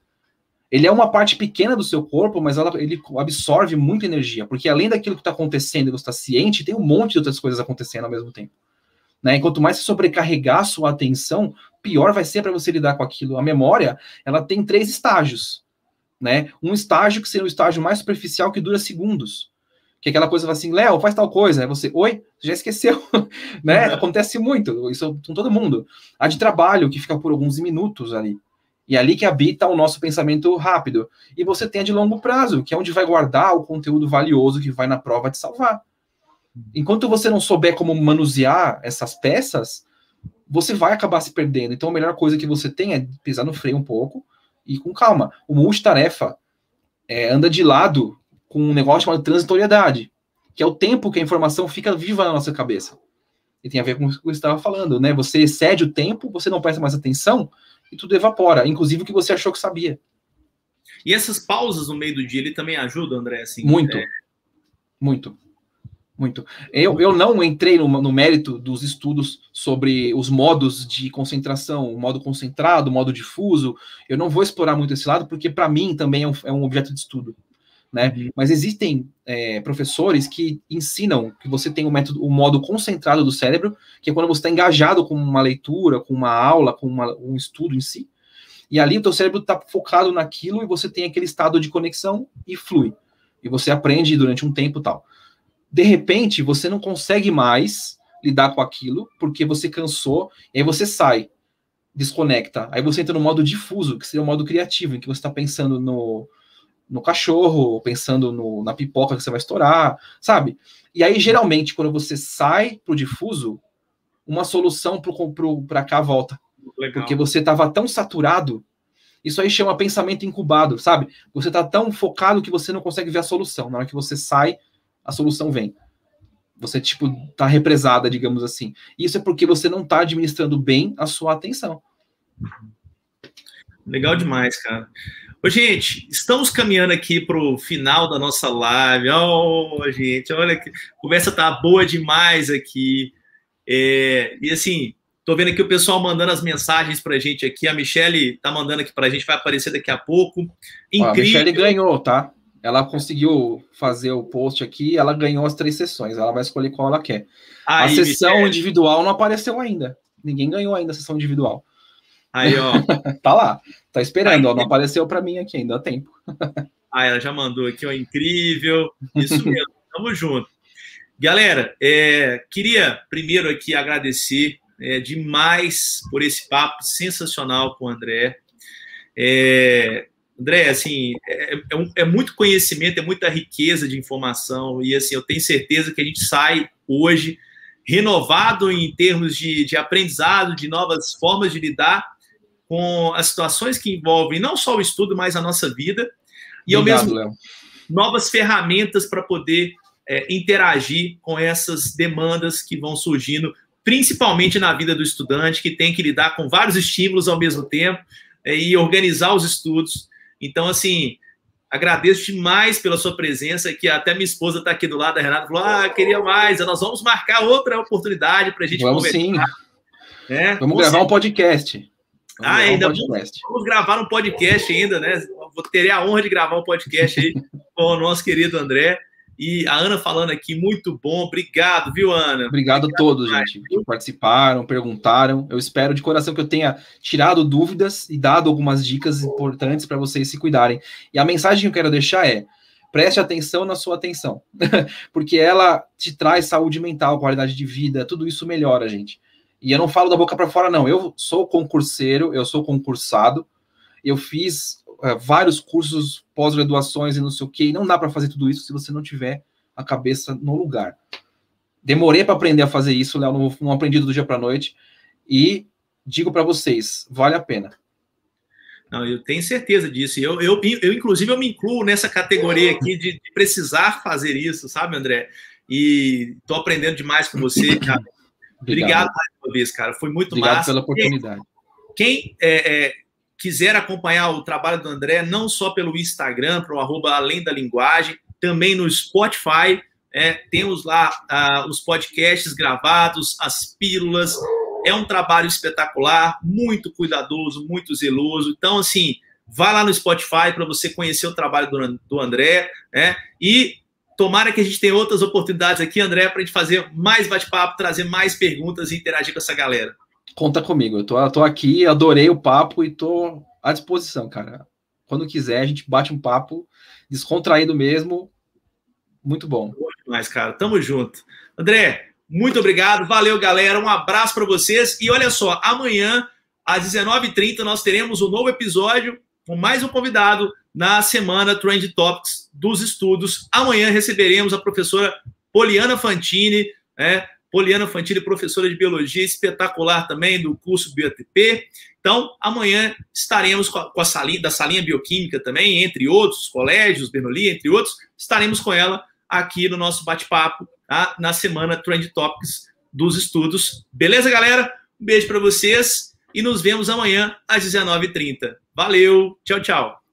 Ele é uma parte pequena do seu corpo, mas ela, ele absorve muita energia, porque além daquilo que está acontecendo e você está ciente, tem um monte de outras coisas acontecendo ao mesmo tempo. Né? E quanto mais você sobrecarregar sua atenção, pior vai ser para você lidar com aquilo. A memória, ela tem três estágios né? Um estágio que seria o estágio mais superficial que dura segundos. Que é aquela coisa assim, Léo, faz tal coisa. Aí você, oi, já esqueceu, né? Uhum. Acontece muito, isso com todo mundo. A de trabalho, que fica por alguns minutos ali. E é ali que habita o nosso pensamento rápido. E você tem a de longo prazo, que é onde vai guardar o conteúdo valioso que vai na prova te salvar. Enquanto você não souber como manusear essas peças, você vai acabar se perdendo. Então a melhor coisa que você tem é pisar no freio um pouco, e com calma. O multitarefa é, anda de lado com um negócio chamado transitoriedade, que é o tempo que a informação fica viva na nossa cabeça. E tem a ver com o que você estava falando, né? Você excede o tempo, você não presta mais atenção e tudo evapora, inclusive o que você achou que sabia. E essas pausas no meio do dia, ele também ajuda, André? Assim, muito. É... Muito. Muito. Eu, eu não entrei no, no, mérito dos estudos sobre os modos de concentração, o modo concentrado, o modo difuso. Eu não vou explorar muito esse lado, porque para mim também é um, é um, objeto de estudo. Né? Uhum. Mas existem é, professores que ensinam que você tem o método, o modo concentrado do cérebro, que é quando você está engajado com uma leitura, com uma aula, com uma, um estudo em si. E ali o teu cérebro está focado naquilo e você tem aquele estado de conexão e flui. E você aprende durante um tempo tal de repente você não consegue mais lidar com aquilo porque você cansou, e aí você sai, desconecta. Aí você entra no modo difuso, que seria o modo criativo, em que você está pensando no, no cachorro, pensando no, na pipoca que você vai estourar, sabe? E aí, geralmente, quando você sai pro difuso, uma solução para cá volta. Legal. Porque você estava tão saturado, isso aí chama pensamento incubado, sabe? Você está tão focado que você não consegue ver a solução. Na hora que você sai, a solução vem. Você, tipo, tá represada, digamos assim. Isso é porque você não tá administrando bem a sua atenção. Legal demais, cara. Ô, gente, estamos caminhando aqui para o final da nossa live. Oh, gente, olha que conversa tá boa demais aqui. É, e assim, tô vendo aqui o pessoal mandando as mensagens para a gente aqui. A Michelle tá mandando aqui para a gente, vai aparecer daqui a pouco. Incrível. Ó, a Michelle ganhou, tá? Ela conseguiu fazer o post aqui, ela ganhou as três sessões, ela vai escolher qual ela quer. Aí, a sessão individual não apareceu ainda. Ninguém ganhou ainda a sessão individual. Aí, ó. tá lá. Tá esperando, Aí, ó, não apareceu para mim aqui ainda, há tempo. ah, ela já mandou aqui, ó, incrível. Isso mesmo, tamo junto. Galera, é, queria primeiro aqui agradecer é, demais por esse papo sensacional com o André. É, André, assim, é, é, é, muito conhecimento, é muita riqueza de informação, e assim, eu tenho certeza que a gente sai hoje renovado em termos de, de aprendizado, de novas formas de lidar com as situações que envolvem não só o estudo, mas a nossa vida, e Obrigado, ao mesmo tempo novas ferramentas para poder é, interagir com essas demandas que vão surgindo, principalmente na vida do estudante, que tem que lidar com vários estímulos ao mesmo tempo é, e organizar os estudos. Então, assim, agradeço demais pela sua presença, que até minha esposa está aqui do lado da Renata, falou, ah, queria mais, nós vamos marcar outra oportunidade para a gente vamos conversar. Sim. É, vamos gravar um podcast. Vamos ah, ainda um podcast. Vamos, vamos, gravar um podcast ainda, né? Vou ter a honra de gravar um podcast aí com o nosso querido André. E a Ana falando aqui, muito bom. Obrigado, viu, Ana? Obrigado, Obrigado a todos, demais. gente, que participaram, perguntaram. Eu espero de coração que eu tenha tirado dúvidas e dado algumas dicas importantes para vocês se cuidarem. E a mensagem que eu quero deixar é: preste atenção na sua atenção, porque ela te traz saúde mental, qualidade de vida, tudo isso melhora, gente. E eu não falo da boca para fora, não. Eu sou concurseiro, eu sou concursado, eu fiz uh, vários cursos, pós-graduações e não sei o que, e não dá para fazer tudo isso se você não tiver a cabeça no lugar. Demorei para aprender a fazer isso, Léo, não, não aprendi do dia para noite, e digo para vocês, vale a pena. Não, eu tenho certeza disso. Eu, eu, eu, inclusive, eu me incluo nessa categoria aqui de, de precisar fazer isso, sabe, André? E estou aprendendo demais com você, cara. Obrigado. mais uma vez, cara. Foi muito Obrigado massa. pela oportunidade. Quem é, é, quiser acompanhar o trabalho do André, não só pelo Instagram, para o arroba Além da Linguagem, também no Spotify. É, temos lá ah, os podcasts gravados, as pílulas. É um trabalho espetacular, muito cuidadoso, muito zeloso. Então, assim, vá lá no Spotify para você conhecer o trabalho do, do André, né? E tomara que a gente tenha outras oportunidades aqui, André, para a gente fazer mais bate-papo, trazer mais perguntas e interagir com essa galera. Conta comigo, eu tô, eu tô aqui, adorei o papo e tô à disposição, cara. Quando quiser, a gente bate um papo descontraído mesmo. Muito bom. Demais, cara. Tamo junto. André, muito obrigado. Valeu, galera. Um abraço para vocês. E olha só, amanhã, às 19h30, nós teremos um novo episódio com mais um convidado na semana Trend Topics dos estudos. Amanhã receberemos a professora Poliana Fantini, né? Poliana Fantini, professora de biologia espetacular também do curso BioTP. Então, amanhã estaremos com a salinha, da salinha bioquímica também, entre outros colégios, Bernoulli, entre outros, estaremos com ela aqui no nosso bate-papo tá? na semana Trend Topics dos estudos. Beleza, galera? Um beijo para vocês e nos vemos amanhã às 19h30. Valeu, tchau, tchau.